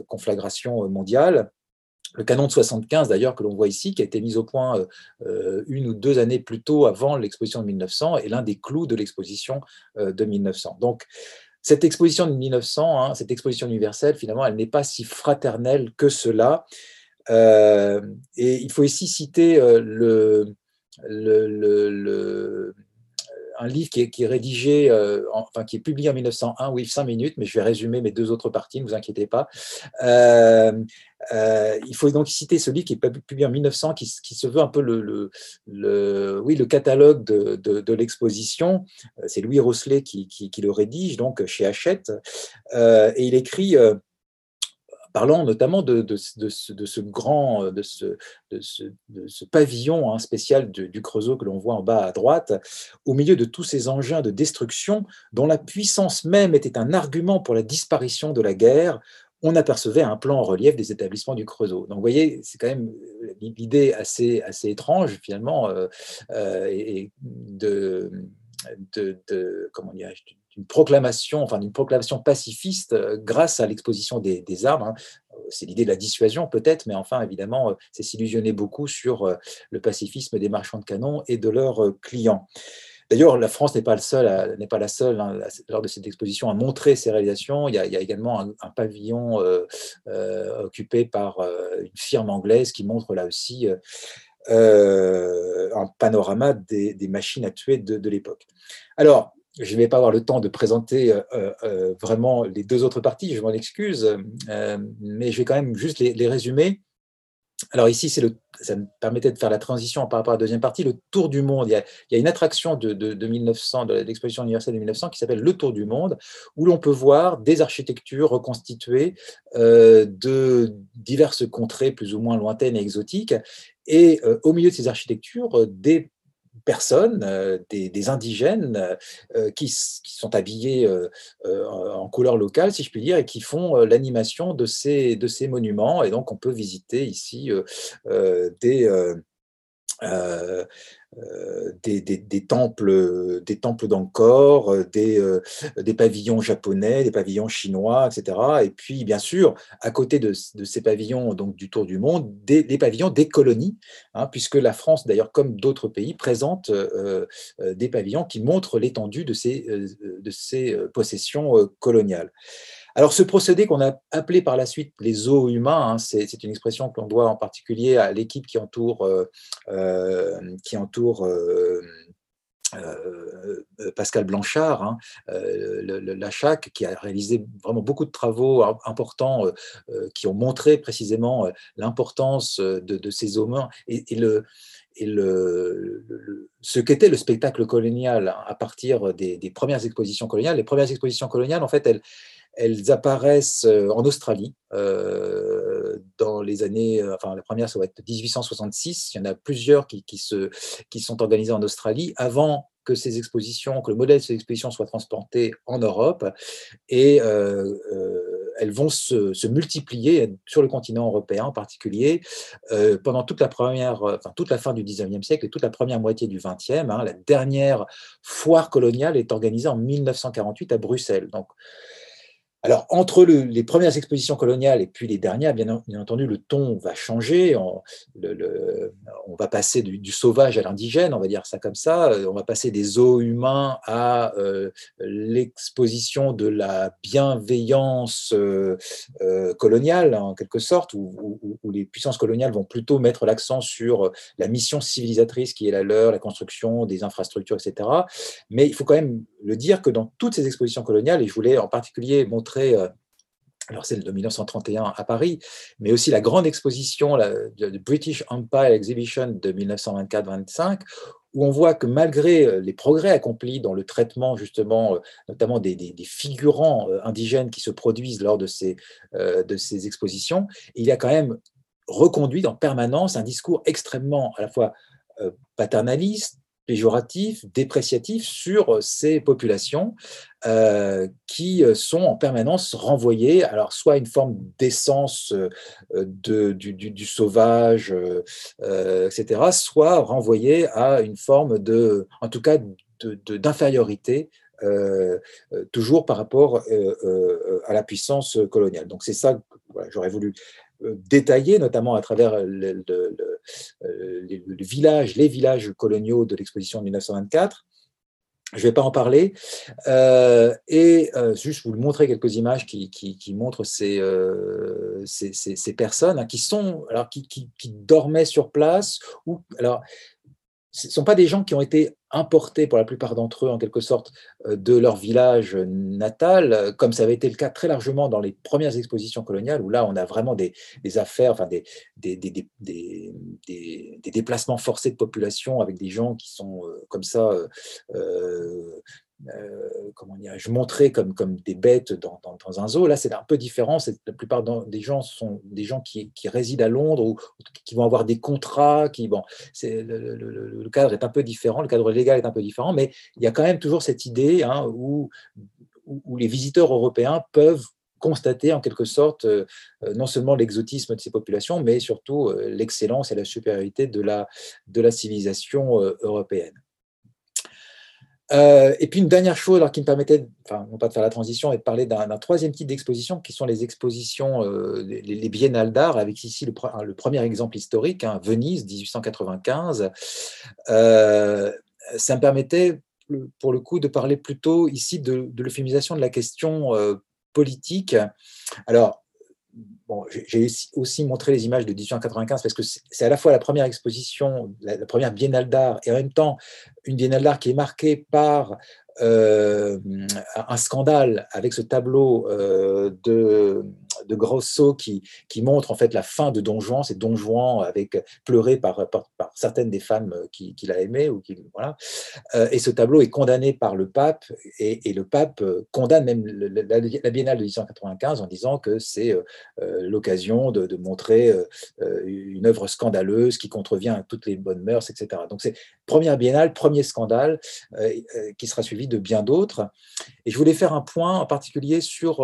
conflagration mondiale. Le canon de 75, d'ailleurs, que l'on voit ici, qui a été mis au point euh, euh, une ou deux années plus tôt avant l'exposition de 1900, est l'un des clous de l'exposition euh, de 1900. Donc, cette exposition de 1900, hein, cette exposition universelle, finalement, elle n'est pas si fraternelle que cela. et il faut ici citer le, le un livre qui est, rédigé, euh, enfin qui est publié en 1901, oui, 5 minutes, mais je vais résumer mes deux autres parties, ne vous inquiétez pas. Euh, euh, il faut donc citer ce livre qui est publié en 1900, qui, se veut un peu le, oui, le catalogue de, l'exposition. C'est Louis Rosselet qui, qui, le rédige, donc chez Hachette, et il écrit parlant notamment de, ce, grand, de ce, pavillon hein, spécial du, Creusot que l'on voit en bas à droite, au milieu de tous ces engins de destruction dont la puissance même était un argument pour la disparition de la guerre, on apercevait un plan en relief des établissements du Creusot. Donc, vous voyez, c'est quand même l'idée assez, étrange, finalement, euh, euh, de, comment dire, une proclamation, enfin une proclamation pacifiste euh, grâce à l'exposition des, armes. Hein. C'est l'idée de la dissuasion peut-être, mais enfin évidemment, euh, c'est s'illusionner beaucoup sur euh, le pacifisme des marchands de canons et de leurs clients. D'ailleurs, la France n'est pas, n'est pas la seule hein, lors de cette exposition à montrer ces réalisations. Il y a, également un, pavillon occupé par une firme anglaise qui montre là aussi un panorama des, machines à tuer de, de l'époque. Alors, je ne vais pas avoir le temps de présenter euh, euh, euh, vraiment les deux autres parties, je m'en excuse, mais je vais quand même juste les, résumer. Alors ici, ça me permettait de faire la transition par rapport à la deuxième partie, le Tour du monde. Il y a, une attraction de 1900, de l'exposition universelle de 1900 qui s'appelle le Tour du monde, où l'on peut voir des architectures reconstituées de diverses contrées plus ou moins lointaines et exotiques, et au milieu de ces architectures, des personnes, euh, des, indigènes euh, qui, sont habillés euh, en couleur locale, si je puis dire, et qui font l'animation de ces, monuments. Et donc, on peut visiter ici des des, des, temples, des temples d'Angkor, euh, des, euh, des, pavillons japonais, des pavillons chinois, etc. Et puis, bien sûr, à côté de, ces pavillons donc, du Tour du Monde, des, pavillons des colonies, hein, puisque la France, d'ailleurs, comme d'autres pays, présente des pavillons qui montrent l'étendue de ces, possessions coloniales. Alors, ce procédé qu'on a appelé par la suite les zoos humains, hein, c'est une expression que l'on doit en particulier à l'équipe qui entoure, euh, euh, qui entoure euh, Pascal Blanchard, hein, CHAC, qui a réalisé vraiment beaucoup de travaux importants qui ont montré précisément l'importance de, ces humains et, le, ce qu'était le spectacle colonial à partir des, premières expositions coloniales. Les premières expositions coloniales, en fait, elles, elles apparaissent euh, en Australie euh, dans les années, euh, enfin la première ça va être 1866, il y en a plusieurs qui, se, qui sont organisées en Australie avant que ces expositions, que le modèle de ces expositions soit transplanté en Europe. Et elles vont se, multiplier sur le continent européen en particulier pendant toute la première, enfin, toute la fin du 19e siècle et toute la première moitié du 20e. Hein. la dernière foire coloniale est organisée en 1948 à Bruxelles. Donc, alors, entre les premières expositions coloniales et puis les dernières, bien, entendu, le ton va changer. On, va passer du, sauvage à l'indigène, on va dire ça comme ça. On va passer des zoos humains à euh, l'exposition de la bienveillance euh, euh, coloniale, en quelque sorte, où, les puissances coloniales vont plutôt mettre l'accent sur la mission civilisatrice qui est la leur, la construction des infrastructures, etc. Mais il faut quand même le dire que dans toutes ces expositions coloniales, et je voulais en particulier montrer euh, alors celle de 1931 à Paris, mais aussi la grande exposition, la British Empire Exhibition de 1924-25, où on voit que malgré euh, les progrès accomplis dans le traitement justement, euh, notamment des, figurants indigènes qui se produisent lors de ces, de ces expositions, il y a quand même reconduit en permanence un discours extrêmement à la fois paternaliste, péjoratif, dépréciatif sur euh, ces populations euh, qui euh, sont en permanence renvoyées, alors soit une forme d'essence de, du, sauvage, etc., soit renvoyées à une forme de, en tout cas, d'infériorité toujours par rapport à la puissance coloniale. Donc c'est ça, voilà, j'aurais voulu détaillé, notamment à travers le, village, les villages coloniaux de l'exposition de 1924. Je ne vais pas en parler. Euh, et euh, juste vous montrer quelques images qui, montrent ces, ces, personnes hein, qui, sont, alors, qui, qui, dormaient sur place. Ou, alors, ce ne sont pas des gens qui ont été importés pour la plupart d'entre eux en quelque sorte euh, de leur village natal, euh, comme ça avait été le cas très largement dans les premières expositions coloniales, où là on a vraiment des, affaires, enfin des, déplacements forcés de population avec des gens qui sont euh, comme ça comment dire, je montrais comme, comme des bêtes dans, dans, un zoo. Là, c'est un peu différent. La plupart des gens sont des gens qui, résident à Londres ou qui vont avoir des contrats. Qui, bon, le, cadre est un peu différent, le cadre légal est un peu différent, mais il y a quand même toujours cette idée hein, où, où, les visiteurs européens peuvent constater en quelque sorte euh, non seulement l'exotisme de ces populations, mais surtout euh, l'excellence et la supériorité de la, de la civilisation européenne. Euh, et puis une dernière chose alors, qui me permettait, enfin non pas de faire la transition, et de parler d'un troisième type d'exposition qui sont les expositions, euh, les, biennales d'art, avec ici le, premier exemple historique, hein, Venise 1895. Euh, ça me permettait pour le coup de parler plutôt ici de, de l'euphémisation de la question politique. Alors, j'ai aussi montré les images de 1895 parce que c'est à la fois la première exposition, la, première biennale d'art, et en même temps une biennale d'art qui est marquée par euh, un scandale avec ce tableau euh, de de Grosso qui, qui montre en fait la fin de Don Juan, c'est Don Juan avec pleuré par, par, certaines des femmes qu'il qui a aimées ou qui voilà. Euh, et ce tableau est condamné par le pape et, le pape condamne même la, Biennale de 1895 en disant que c'est euh, euh, l'occasion de, de, montrer une œuvre scandaleuse qui contrevient à toutes les bonnes mœurs, etc. Donc c'est première Biennale, premier scandale qui sera suivi de bien d'autres. Et je voulais faire un point en particulier sur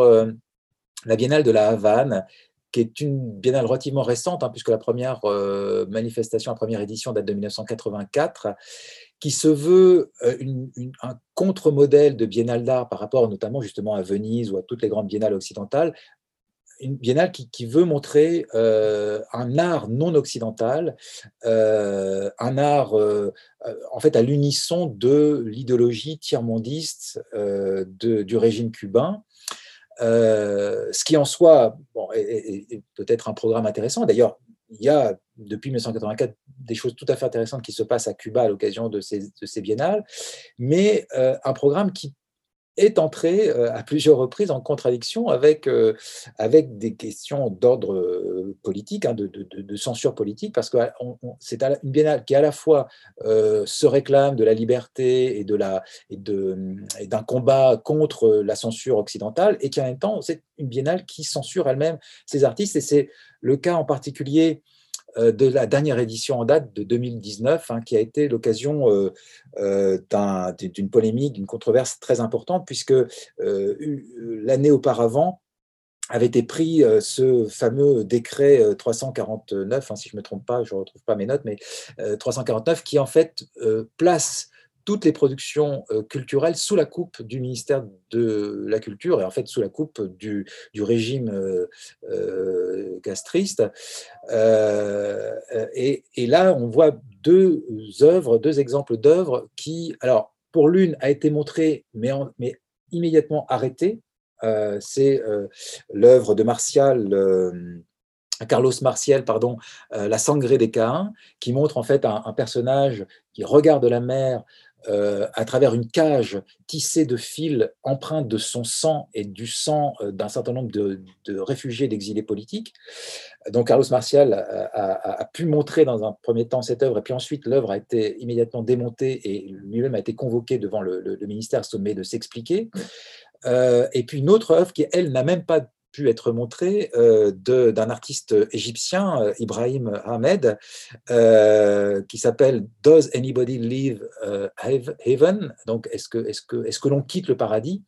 la Biennale de la Havane, qui est une biennale relativement récente, hein, puisque la première euh, manifestation, la première édition date de 1984, qui se veut euh, un contre-modèle de biennale d'art par rapport notamment justement à Venise ou à toutes les grandes biennales occidentales, une biennale qui, veut montrer euh, un art non occidental, un art en fait à l'unisson de l'idéologie tiers-mondiste du régime cubain, euh, ce qui en soi est, peut-être un programme intéressant. D'ailleurs, il y a depuis 1984 des choses tout à fait intéressantes qui se passent à Cuba à l'occasion de ces, de ces biennales, mais euh, un programme qui est entré euh, à plusieurs reprises en contradiction avec, euh, avec des questions d'ordre euh, politique, hein, de, censure politique, parce que c'est une biennale qui à la fois se réclame de la liberté et et d'un combat contre la censure occidentale, et qui en même temps c'est une biennale qui censure elle-même ses artistes, et c'est le cas en particulier de la dernière édition en date de 2019, hein, qui a été l'occasion euh, euh, d'une polémique, d'une controverse très importante, puisque l'année auparavant, avait été pris ce fameux décret 349, hein, si je ne me trompe pas, je ne retrouve pas mes notes, mais 349 qui en fait place toutes les productions euh, culturelles sous la coupe du ministère de la Culture et en fait sous la coupe du, régime euh, euh, gastriste. Et, là, on voit deux œuvres, deux exemples d'œuvres qui, alors pour l'une, a été montrée mais, immédiatement arrêtée. C'est l'œuvre de Martial. Carlos Martial, pardon, La sangrée des Caïns, qui montre en fait un personnage qui regarde la mer euh, à travers une cage tissée de fils empreints de son sang et du sang euh, d'un certain nombre de, réfugiés, d'exilés politiques. Donc Carlos Martial a, pu montrer dans un premier temps cette œuvre, et puis ensuite l'œuvre a été immédiatement démontée et lui-même a été convoqué devant le, ministère sommet de s'expliquer. Euh, et puis une autre œuvre qui, elle, n'a même pas pu être montré euh, d'un artiste égyptien, euh, Ibrahim Ahmed, euh, qui s'appelle Does Anybody Leave Heaven Donc, est-ce que, est que, est que l'on quitte le paradis?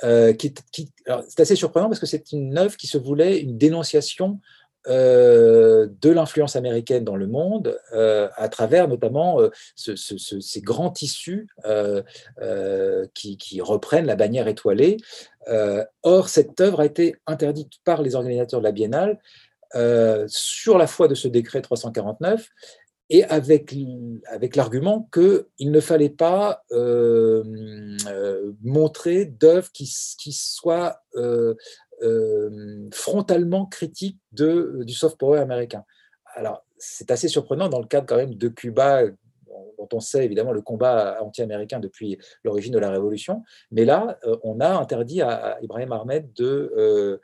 C'est assez surprenant parce que c'est une œuvre qui se voulait une dénonciation de l'influence américaine dans le monde à travers notamment euh, ces grands tissus qui, qui, reprennent la bannière étoilée. Or, cette œuvre a été interdite par les organisateurs de la biennale sur la foi de ce décret 349 et avec, avec l'argument qu'il ne fallait pas montrer d'œuvres qui, qui soient euh, frontalement critique de, du soft power américain. Alors, c'est assez surprenant dans le cadre quand même de Cuba, dont on sait évidemment le combat anti-américain depuis l'origine de la révolution. Mais là, euh, on a interdit à Ibrahim Ahmed de, euh,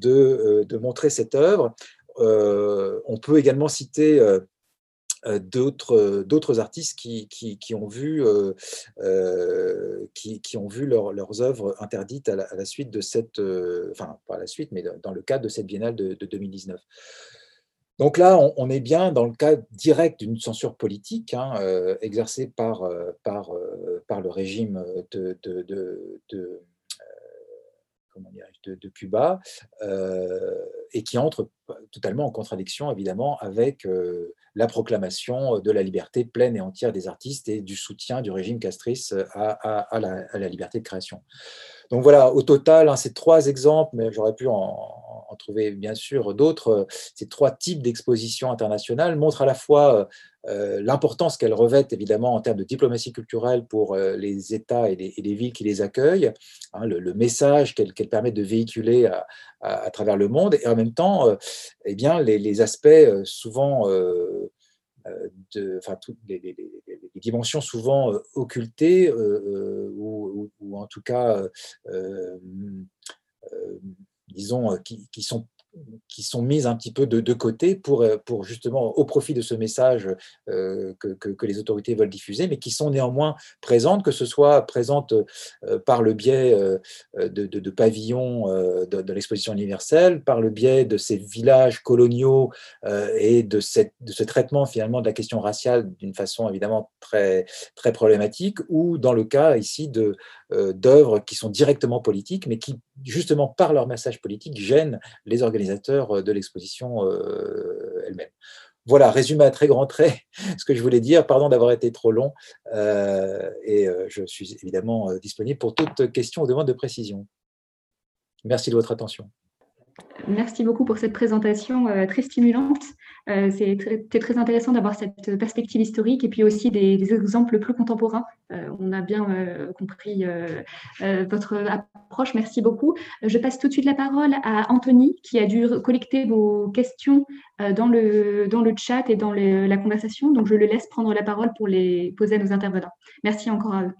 de, de montrer cette œuvre. on peut également citer euh, euh, d'autres artistes qui, qui, ont vu, euh, qui, qui, ont vu leurs œuvres interdites à la, suite de cette, enfin pas à la suite, mais dans le cadre de cette biennale de, 2019. Donc là, on, est bien dans le cas direct d'une censure politique hein, exercée par, par, par le régime de, Cuba, et qui entre totalement en contradiction, évidemment, avec la proclamation de la liberté pleine et entière des artistes et du soutien du régime castrice à, la, liberté de création. Donc voilà, au total, hein, ces trois exemples, mais j'aurais pu en, trouver bien sûr d'autres, ces trois types d'expositions internationales montrent à la fois euh, l'importance qu'elles revêtent évidemment en termes de diplomatie culturelle pour euh, les États et les, villes qui les accueillent, hein, le, message qu'elles permettent de véhiculer à, travers le monde, et en même temps, euh, eh bien, les, aspects souvent de, enfin, toutes les, dimensions souvent occultées ou, en tout cas, disons, qui, sont qui sont mises un petit peu de, côté pour, euh, pour justement au profit de ce message euh, que, que, les autorités veulent diffuser, mais qui sont néanmoins présentes, que ce soit présentes euh, par le biais de, de, pavillons de, l'exposition universelle, par le biais de ces villages coloniaux et de, cette, de ce traitement finalement de la question raciale d'une façon évidemment très, très problématique, ou dans le cas ici de, d'œuvres qui sont directement politiques, mais qui justement par leur message politique gênent les organisations euh, de l'exposition euh, elle-même. Voilà, résumé à très grands traits ce que je voulais dire. Pardon d'avoir été trop long. Euh, et je suis évidemment disponible pour toute question ou demande de précision. Merci de votre attention. Merci beaucoup pour cette présentation euh, très stimulante. Euh, C'était très, intéressant d'avoir cette perspective historique et puis aussi des, exemples plus contemporains. Euh, on a bien compris votre approche. Merci beaucoup. Je passe tout de suite la parole à Anthony qui a dû collecter vos questions dans, le, dans le chat et dans la conversation. Donc, je le laisse prendre la parole pour les poser à nos intervenants. Merci encore à eux.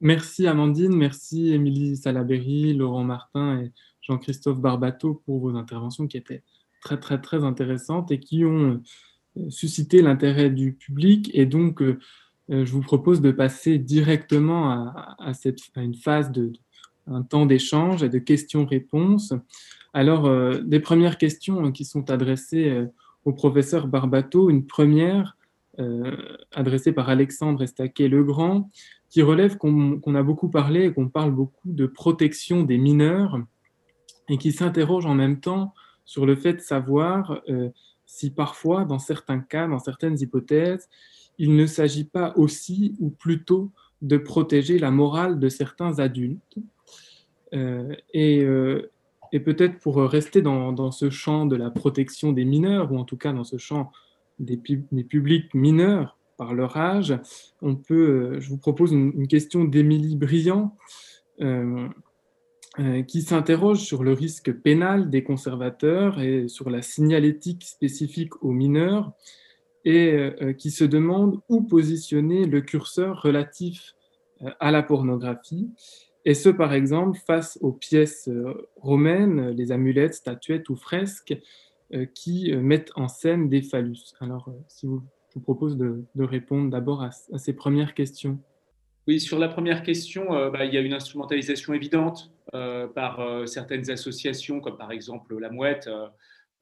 Merci Amandine, merci Émilie Salaberry, Laurent Martin et Jean-Christophe Barbato pour vos interventions qui étaient très très très intéressantes et qui ont euh, suscité l'intérêt du public. Et donc, euh, euh, je vous propose de passer directement à, cette, une phase de, un temps d'échange et de questions-réponses. Alors, des premières questions qui sont adressées au professeur Barbato. Une première adressée par Alexandre Estaquet-Legrand, qui relève qu'on a beaucoup parlé et qu'on parle beaucoup de protection des mineurs et qui s'interroge en même temps sur le fait de savoir si parfois, dans certains cas, dans certaines hypothèses, il ne s'agit pas aussi ou plutôt de protéger la morale de certains adultes. et, et peut-être pour rester dans, ce champ de la protection des mineurs, ou en tout cas dans ce champ des, publics mineurs par leur âge, on peut, je vous propose une, question d'Émilie Briand, euh, euh, qui s'interroge sur le risque pénal des conservateurs et sur la signalétique spécifique aux mineurs, et euh, qui se demande où positionner le curseur relatif à la pornographie et ce, par exemple, face aux pièces euh, romaines, les amulettes, statuettes ou fresques euh, qui euh, mettent en scène des phallus. Alors, si vous, je vous propose de, répondre d'abord à, ces premières questions. Oui, sur la première question, bah, il y a une instrumentalisation évidente par certaines associations, comme par exemple la Mouette,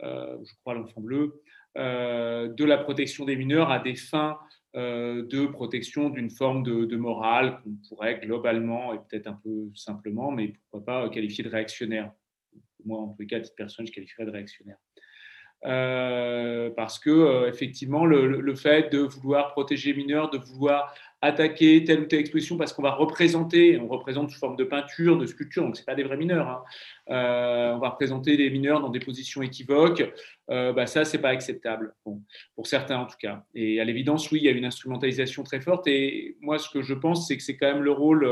je crois l'Enfant Bleu, de la protection des mineurs à des fins euh, de protection d'une forme de, morale qu'on pourrait globalement et peut-être un peu simplement, mais pourquoi pas qualifier de réactionnaire. Moi, en tout cas, à titre personnel, je qualifierais de réactionnaire. Euh, parce que euh, effectivement, le, fait de vouloir protéger les mineurs, de vouloir attaquer telle ou telle exposition parce qu'on va représenter, on représente sous forme de peinture, de sculpture, donc ce pas des vrais mineurs. Hein. Euh, on va représenter des mineurs dans des positions équivoques. Euh, bah ça, c'est pas acceptable, pour certains en tout cas. Et à l'évidence, oui, il y a une instrumentalisation très forte. Et moi, ce que je pense, c'est que c'est quand même le rôle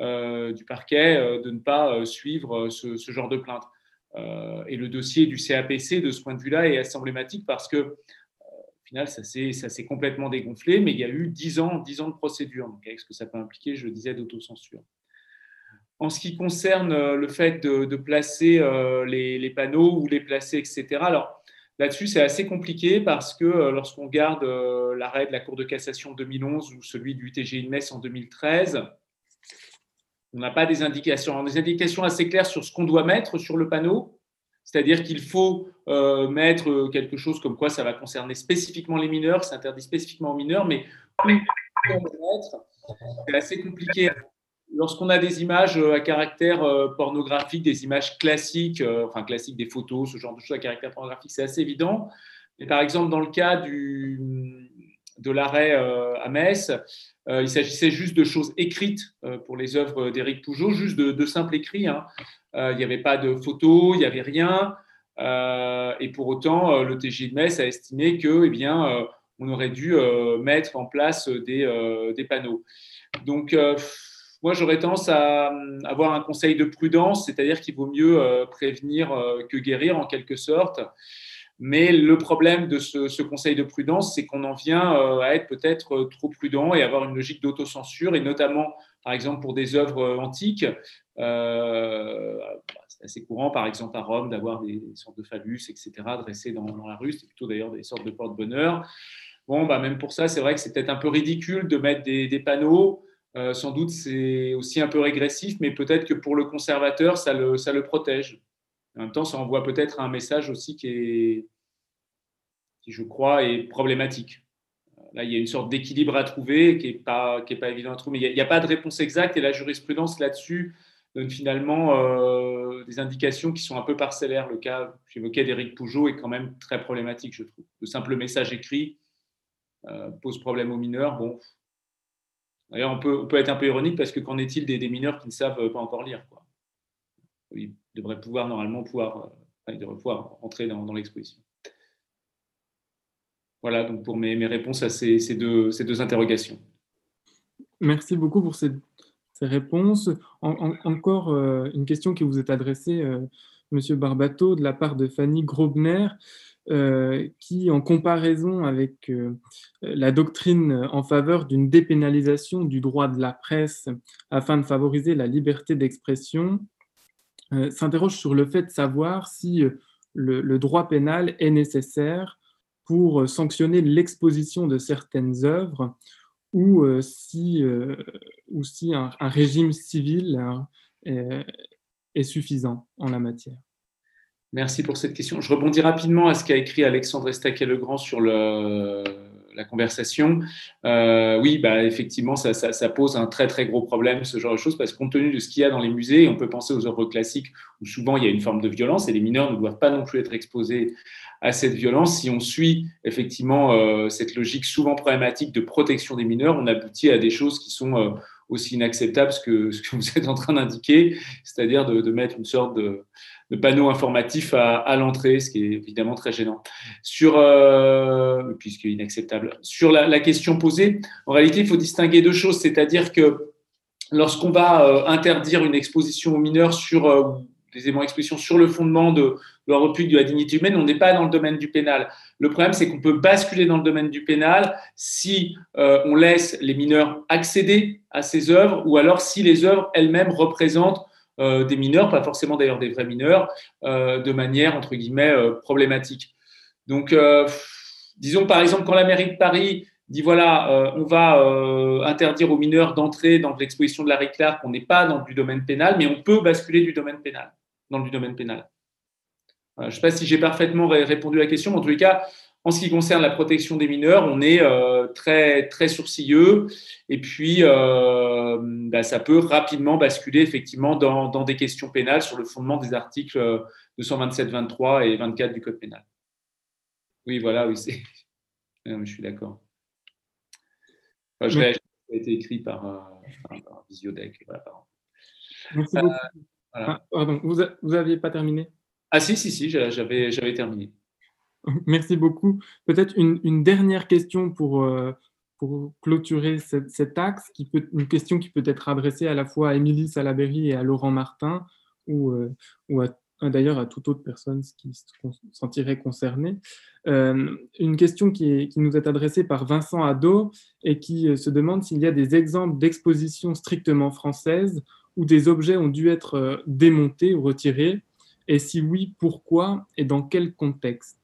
euh, du parquet de ne pas suivre ce, ce, genre de plainte. et le dossier du CAPC, de ce point de vue-là, est assez emblématique parce que final, ça s'est complètement dégonflé, mais il y a eu 10 ans, 10 ans de procédure. Donc, avec ce que ça peut impliquer, je disais, d'autocensure. En ce qui concerne euh, le fait de, placer euh, les, panneaux ou les placer, etc., alors là-dessus, c'est assez compliqué parce que euh, lorsqu'on regarde l'arrêt de la Cour de cassation 2011 ou celui du TGI de Metz en 2013, on n'a pas des indications. des indications assez claires sur ce qu'on doit mettre sur le panneau, c'est-à-dire qu'il faut euh, mettre quelque chose comme quoi ça va concerner spécifiquement les mineurs, ça interdit spécifiquement aux mineurs, mais c'est assez compliqué. Lorsqu'on a des images euh, à caractère euh, pornographique, des images classiques, enfin classiques des photos, ce genre de choses à caractère pornographique, c'est assez évident. Mais par exemple, dans le cas du, de l'arrêt à Metz, il s'agissait juste de choses écrites pour les œuvres d'Éric Pougeot, juste de, simples écrits. Hein. Euh, il n'y avait pas de photos, il n'y avait rien. Euh, et pour autant, euh, le TJ de Metz a estimé que, eh bien, on aurait dû mettre en place des, des panneaux. Donc, moi, j'aurais tendance à avoir un conseil de prudence, c'est-à-dire qu'il vaut mieux prévenir que guérir en quelque sorte. Mais le problème de ce, conseil de prudence, c'est qu'on en vient à être peut-être trop prudent et avoir une logique d'autocensure, et notamment, par exemple, pour des œuvres antiques, euh, c'est assez courant, par exemple, à Rome, d'avoir des sortes de phallus, etc., dressés dans, la rue. C'est plutôt d'ailleurs des sortes de porte-bonheur. Bon, bah, même pour ça, c'est vrai que c'est peut-être un peu ridicule de mettre des, panneaux. Euh, sans doute, c'est aussi un peu régressif, mais peut-être que pour le conservateur, ça le protège. En même temps, ça envoie peut-être un message aussi qui est, qui je crois, est problématique. Là, il y a une sorte d'équilibre à trouver qui n'est pas, pas évident à trouver. Mais il n'y a, pas de réponse exacte et la jurisprudence là-dessus donne finalement euh, des indications qui sont un peu parcellaires. Le cas, j'évoquais d'Éric Pougeot, est quand même très problématique, je trouve. Le simple message écrit euh, pose problème aux mineurs. Bon, d'ailleurs, on peut, être un peu ironique parce que qu'en est-il des, mineurs qui ne savent pas encore lire Ils devraient pouvoir normalement pouvoir, euh, pouvoir entrer dans, l'exposition. Voilà donc pour mes, mes réponses à ces, ces, deux, ces deux interrogations. Merci beaucoup pour ces réponses. encore euh, une question qui vous est adressée, euh, Monsieur Barbato, de la part de Fanny Grobner, euh, qui, en comparaison avec la doctrine en faveur d'une dépénalisation du droit de la presse afin de favoriser la liberté d'expression, s'interroge sur le fait de savoir si le, droit pénal est nécessaire pour sanctionner l'exposition de certaines œuvres ou euh, si, euh, un, régime civil euh, est, suffisant en la matière. Merci pour cette question. Je rebondis rapidement à ce qu'a écrit Alexandre Estaquet-Legrand sur le, la conversation. Euh, oui, bah, effectivement, ça, pose un très très gros problème, ce genre de choses, parce que compte tenu de ce qu'il y a dans les musées, on peut penser aux œuvres classiques où souvent il y a une forme de violence et les mineurs ne doivent pas non plus être exposés à cette violence. Si on suit effectivement euh, cette logique souvent problématique de protection des mineurs, on aboutit à des choses qui sont euh, aussi inacceptables que ce que vous êtes en train d'indiquer, c'est-à-dire de, mettre une sorte de, de panneau informatif à, l'entrée, ce qui est évidemment très gênant. Sur, euh, puisque inacceptable. Sur la, question posée, en réalité, il faut distinguer deux choses, c'est-à-dire que lorsqu'on va euh, interdire une exposition aux mineurs sur euh, des éléments sur le fondement de, le repli de la dignité humaine, on n'est pas dans le domaine du pénal. Le problème, c'est qu'on peut basculer dans le domaine du pénal si on laisse les mineurs accéder à ces œuvres ou alors si les œuvres elles-mêmes représentent euh, des mineurs, pas forcément d'ailleurs des vrais mineurs, euh, de manière, entre guillemets, problématique. Donc, disons par exemple, quand la mairie de Paris dit voilà, on va interdire aux mineurs d'entrer dans l'exposition de Larry Clark, on n'est pas dans du domaine pénal, mais on peut basculer du domaine pénal, dans le domaine pénal. Je ne sais pas si j'ai parfaitement répondu à la question, mais en tous les cas, en ce qui concerne la protection des mineurs, on est euh, très, très sourcilleux et puis euh, bah, ça peut rapidement basculer effectivement dans, dans, des questions pénales sur le fondement des articles 227, 23 et 24 du Code pénal. Oui, voilà, oui, c'est. je suis d'accord. Enfin, je réagis, ça a été écrit par, euh, par Visiodec. Voilà, Merci beaucoup. Voilà. Ah, pardon, vous n'aviez pas terminé? Ah si, si, si, j'avais terminé. Merci beaucoup. Peut-être une, dernière question pour, euh, clôturer cet axe, qui peut, une question qui peut être adressée à la fois à Émilie Salaberry et à Laurent Martin, ou, euh, ou d'ailleurs à toute autre personne qui se sentirait concernée. Euh, une question qui, qui, nous est adressée par Vincent Adot et qui se demande s'il y a des exemples d'expositions strictement françaises où des objets ont dû être démontés ou retirés et si oui, pourquoi et dans quel contexte?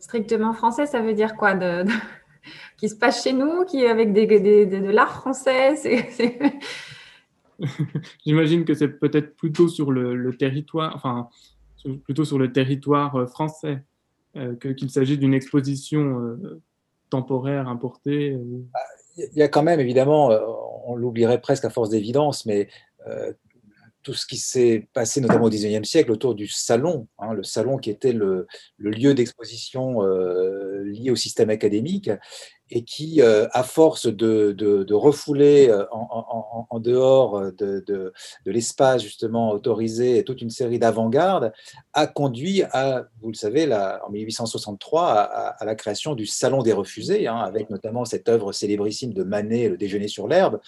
Strictement français, ça veut dire quoi de, Qui se passe chez nous, qui est avec des, de l'art français J'imagine que c'est peut-être plutôt sur le, territoire, enfin, plutôt sur le territoire euh, français, euh, qu'il s'agit d'une exposition euh, temporaire importée. Il y a quand même, évidemment, on l'oublierait presque à force d'évidence, mais tout ce qui s'est passé notamment au XIXe siècle autour du salon, hein, le salon qui était le, lieu d'exposition euh, lié au système académique et qui, euh, à force de, refouler euh, en, dehors de, l'espace justement autorisé toute une série d'avant-garde, a conduit à, vous le savez, en 1863, à, la création du Salon des refusés, hein, avec notamment cette œuvre célébrissime de Manet, Le déjeuner sur l'herbe,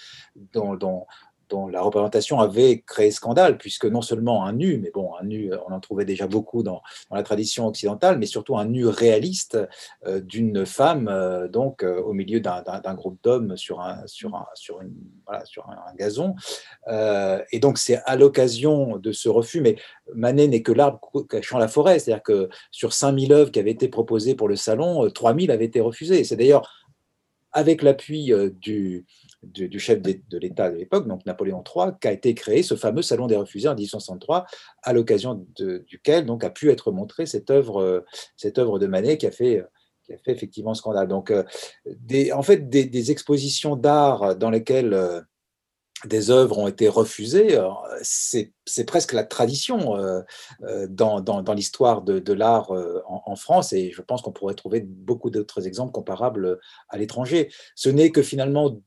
dont dont la représentation avait créé scandale, puisque non seulement un nu, mais bon, un nu, on en trouvait déjà beaucoup dans, la tradition occidentale, mais surtout un nu réaliste euh, d'une femme, euh, donc euh, au milieu d'un groupe d'hommes sur un, un, gazon. et donc, c'est à l'occasion de ce refus, mais Manet n'est que l'arbre cachant la forêt, c'est-à-dire que sur 5000 œuvres qui avaient été proposées pour le salon, 3000 avaient été refusées. C'est d'ailleurs avec l'appui du, du, chef de l'État de l'époque, donc Napoléon III, qu'a été créé ce fameux Salon des refusés en 1863, à l'occasion duquel donc, a pu être montrée cette œuvre, cette œuvre de Manet qui a fait qui a fait effectivement scandale. Donc, euh, en fait, des, expositions d'art dans lesquelles euh, des œuvres ont été refusées, euh, c'est presque la tradition dans, dans, l'histoire de, de l'art en, France, et je pense qu'on pourrait trouver beaucoup d'autres exemples comparables à l'étranger. Ce n'est que finalement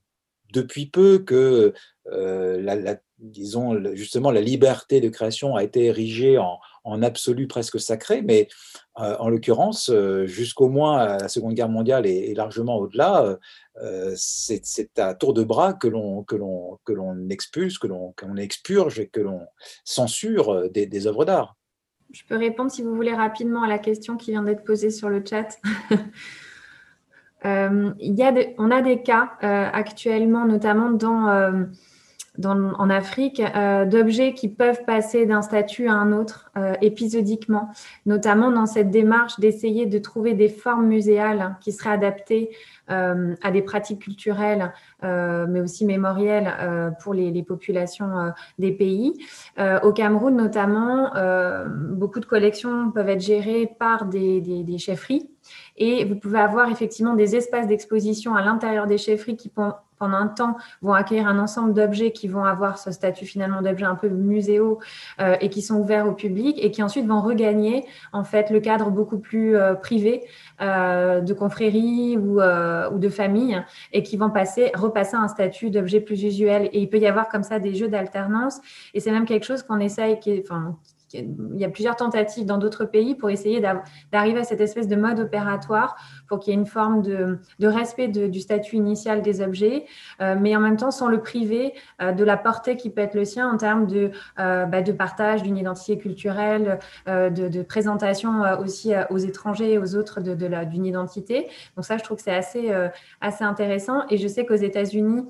depuis peu que euh, la, disons justement la liberté de création a été érigée en, absolu presque sacré, mais euh, en l'occurrence, euh, jusqu'au moins à la Seconde Guerre mondiale et, largement au-delà, c'est à tour de bras que l'on que que l'on expulse, que l'on expurge et que l'on censure des œuvres d'art. Je peux répondre si vous voulez rapidement à la question qui vient d'être posée sur le chat. Euh, on a des cas euh, actuellement, notamment euh, en Afrique, d'objets qui peuvent passer d'un statut à un autre épisodiquement, notamment dans cette démarche d'essayer de trouver des formes muséales qui seraient adaptées à des pratiques culturelles, mais aussi mémorielles pour les, populations des pays. au Cameroun, notamment, beaucoup de collections peuvent être gérées par des chefferies Et vous pouvez avoir effectivement des espaces d'exposition à l'intérieur des chefferies qui pendant un temps vont accueillir un ensemble d'objets qui vont avoir ce statut finalement d'objets un peu muséaux euh, et qui sont ouverts au public et qui ensuite vont regagner en fait le cadre beaucoup plus euh, privé euh, de confrérie ou, ou, de famille et qui vont passer repasser un statut d'objet plus usuel. Et il peut y avoir comme ça des jeux d'alternance. Et c'est même quelque chose qu'on essaye qui est, enfin, il y a plusieurs tentatives dans d'autres pays pour essayer d'arriver à cette espèce de mode opératoire pour qu'il y ait une forme de, respect du statut initial des objets, euh, mais en même temps sans le priver euh, de la portée qui peut être le sien en termes de, euh, bah, partage d'une identité culturelle, de, présentation aussi aux étrangers et aux autres d'une identité. Donc ça, je trouve que c'est assez intéressant. Et je sais qu'aux États-Unis,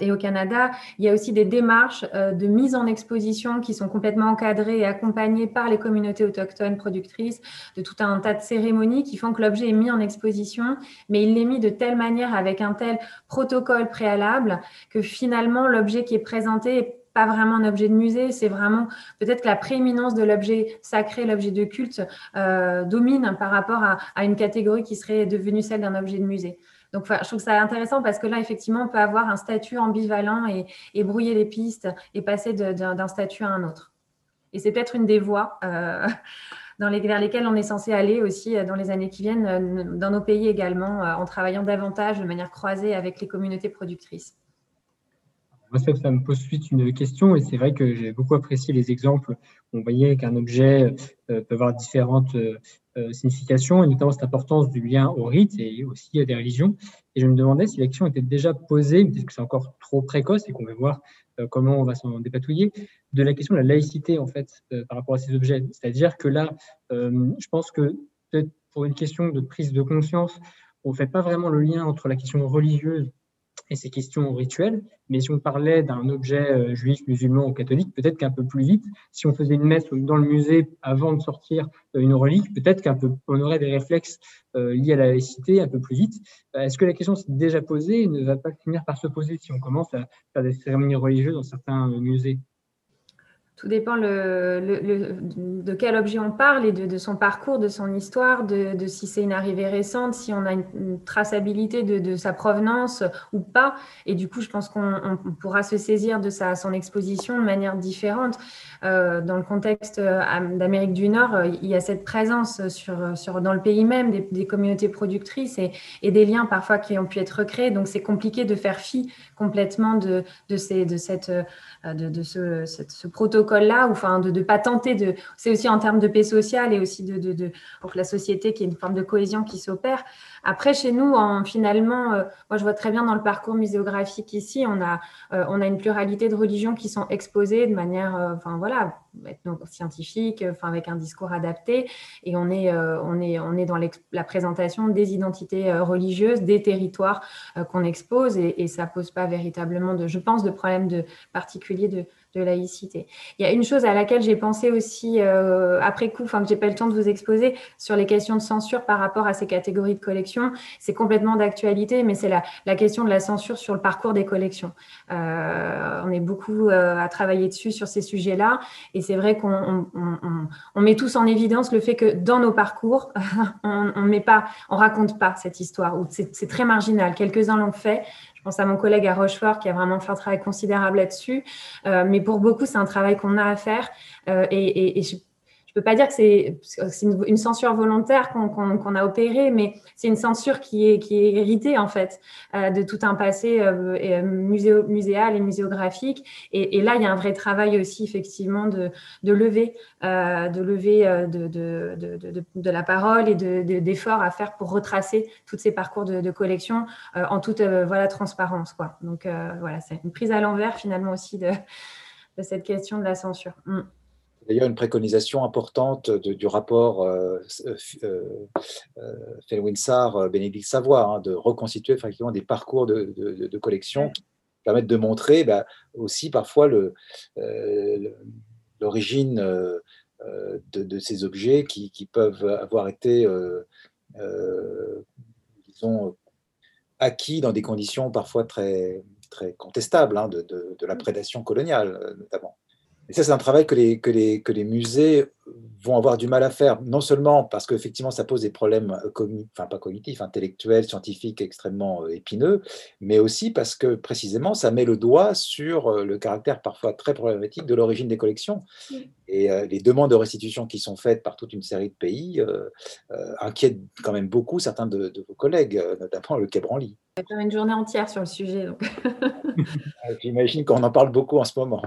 et au Canada, il y a aussi des démarches euh, de mise en exposition qui sont complètement encadrées et accompagnées par les communautés autochtones productrices, de tout un tas de cérémonies qui font que l'objet est mis en exposition, mais il l'est mis de telle manière avec un tel protocole préalable que finalement l'objet qui est présenté n'est pas vraiment un objet de musée, c'est vraiment peut-être que la prééminence de l'objet sacré, l'objet de culte, euh, domine par rapport à une catégorie qui serait devenue celle d'un objet de musée. Donc, je trouve ça intéressant parce que là, effectivement, on peut avoir un statut ambivalent et, brouiller les pistes et passer d'un statut à un autre. Et c'est peut-être une des voies euh, vers lesquelles on est censé aller aussi euh, dans les années qui viennent, euh, dans nos pays également, en travaillant davantage de manière croisée avec les communautés productrices. Moi, ça, me pose suite une question, et c'est vrai que j'ai beaucoup apprécié les exemples. On voyait qu'un objet peut avoir différentes signification, et notamment cette importance du lien au rite et aussi à des religions. Et je me demandais si la question était déjà posée, peut-être que c'est encore trop précoce et qu'on va voir euh, comment on va s'en dépatouiller, de la question de la laïcité en fait euh, par rapport à ces objets. C'est-à-dire que là, je pense que peut-être pour une question de prise de conscience, on ne fait pas vraiment le lien entre la question religieuse et ces questions rituelles. Mais si on parlait d'un objet euh, juif, musulman ou catholique, peut-être qu'un peu plus vite, si on faisait une messe dans le musée avant de sortir euh, une relique, peut-être qu'on aurait des réflexes euh, liés à la laïcité un peu plus vite. Est-ce que la question s'est déjà posée et ne va pas finir par se poser si on commence à faire des cérémonies religieuses dans certains musées? Tout dépend de quel objet on parle et de, son parcours, de son histoire, de, si c'est une arrivée récente, si on a une, traçabilité de, sa provenance ou pas. Et du coup, je pense qu'on pourra se saisir de sa, son exposition de manière différente. Euh, dans le contexte euh, d'Amérique du Nord, euh, il y a cette présence dans le pays même des, communautés productrices et, des liens parfois qui ont pu être recréés. Donc, c'est compliqué de faire fi complètement de, cette, de, ce protocole là ou enfin de ne pas tenter de. C'est aussi en termes de paix sociale et aussi de, de, pour que la société qui ait une forme de cohésion qui s'opère. Après, chez nous, en, finalement, euh, moi je vois très bien dans le parcours muséographique ici, on a, euh, on a une pluralité de religions qui sont exposées de manière, euh, voilà, scientifique, enfin avec un discours adapté, et on est, on est, on est dans la présentation des identités religieuses, des territoires qu'on expose, et, et ça pose pas véritablement de, je pense, de problème de particulier de de laïcité. Il y a une chose à laquelle j'ai pensé aussi euh, après coup, enfin que j'ai pas le temps de vous exposer sur les questions de censure par rapport à ces catégories de collections. C'est complètement d'actualité, mais c'est la, la, question de la censure sur le parcours des collections. Euh, on est beaucoup euh, à travailler dessus sur ces sujets-là, et c'est vrai qu'on on, met tous en évidence le fait que dans nos parcours, on, on met pas, on raconte pas cette histoire, ou c'est très marginal. Quelques-uns l'ont fait. Je pense à mon collègue à Rochefort qui a vraiment fait un travail considérable là-dessus. Euh, mais pour beaucoup, c'est un travail qu'on a à faire. Euh, et, et, et je peux pas dire que c'est une, censure volontaire qu'on a opérée, mais c'est une censure qui est, qui est héritée en fait euh, de tout un passé euh, euh muséal et muséographique. Et, et, là, il y a un vrai travail aussi effectivement de, de lever, euh, de lever euh, de, de, de, la parole et d'efforts à faire pour retracer tous ces parcours de, collection en toute voilà transparence quoi. Donc voilà, c'est une prise à l'envers finalement aussi de, cette question de la censure. Mm d'ailleurs une préconisation importante du rapport euh, euh, euh Bénédicte Savoie, hein, de reconstituer effectivement des parcours de, de, collection qui permettent de montrer bah, aussi parfois euh, l'origine de, ces objets qui, peuvent avoir été disons, acquis dans des conditions parfois très, très contestables hein, de, la prédation coloniale notamment. Et ça, c'est un travail que les, que les, que les musées vont avoir du mal à faire, non seulement parce qu'effectivement ça pose des problèmes cognitifs, enfin pas cognitifs, intellectuels, scientifiques extrêmement épineux, mais aussi parce que précisément ça met le doigt sur le caractère parfois très problématique de l'origine des collections. Et les demandes de restitution qui sont faites par toute une série de pays inquiètent quand même beaucoup certains de, vos collègues, notamment le Quai Branly. On faire une journée entière sur le sujet. J'imagine qu'on en parle beaucoup en ce moment.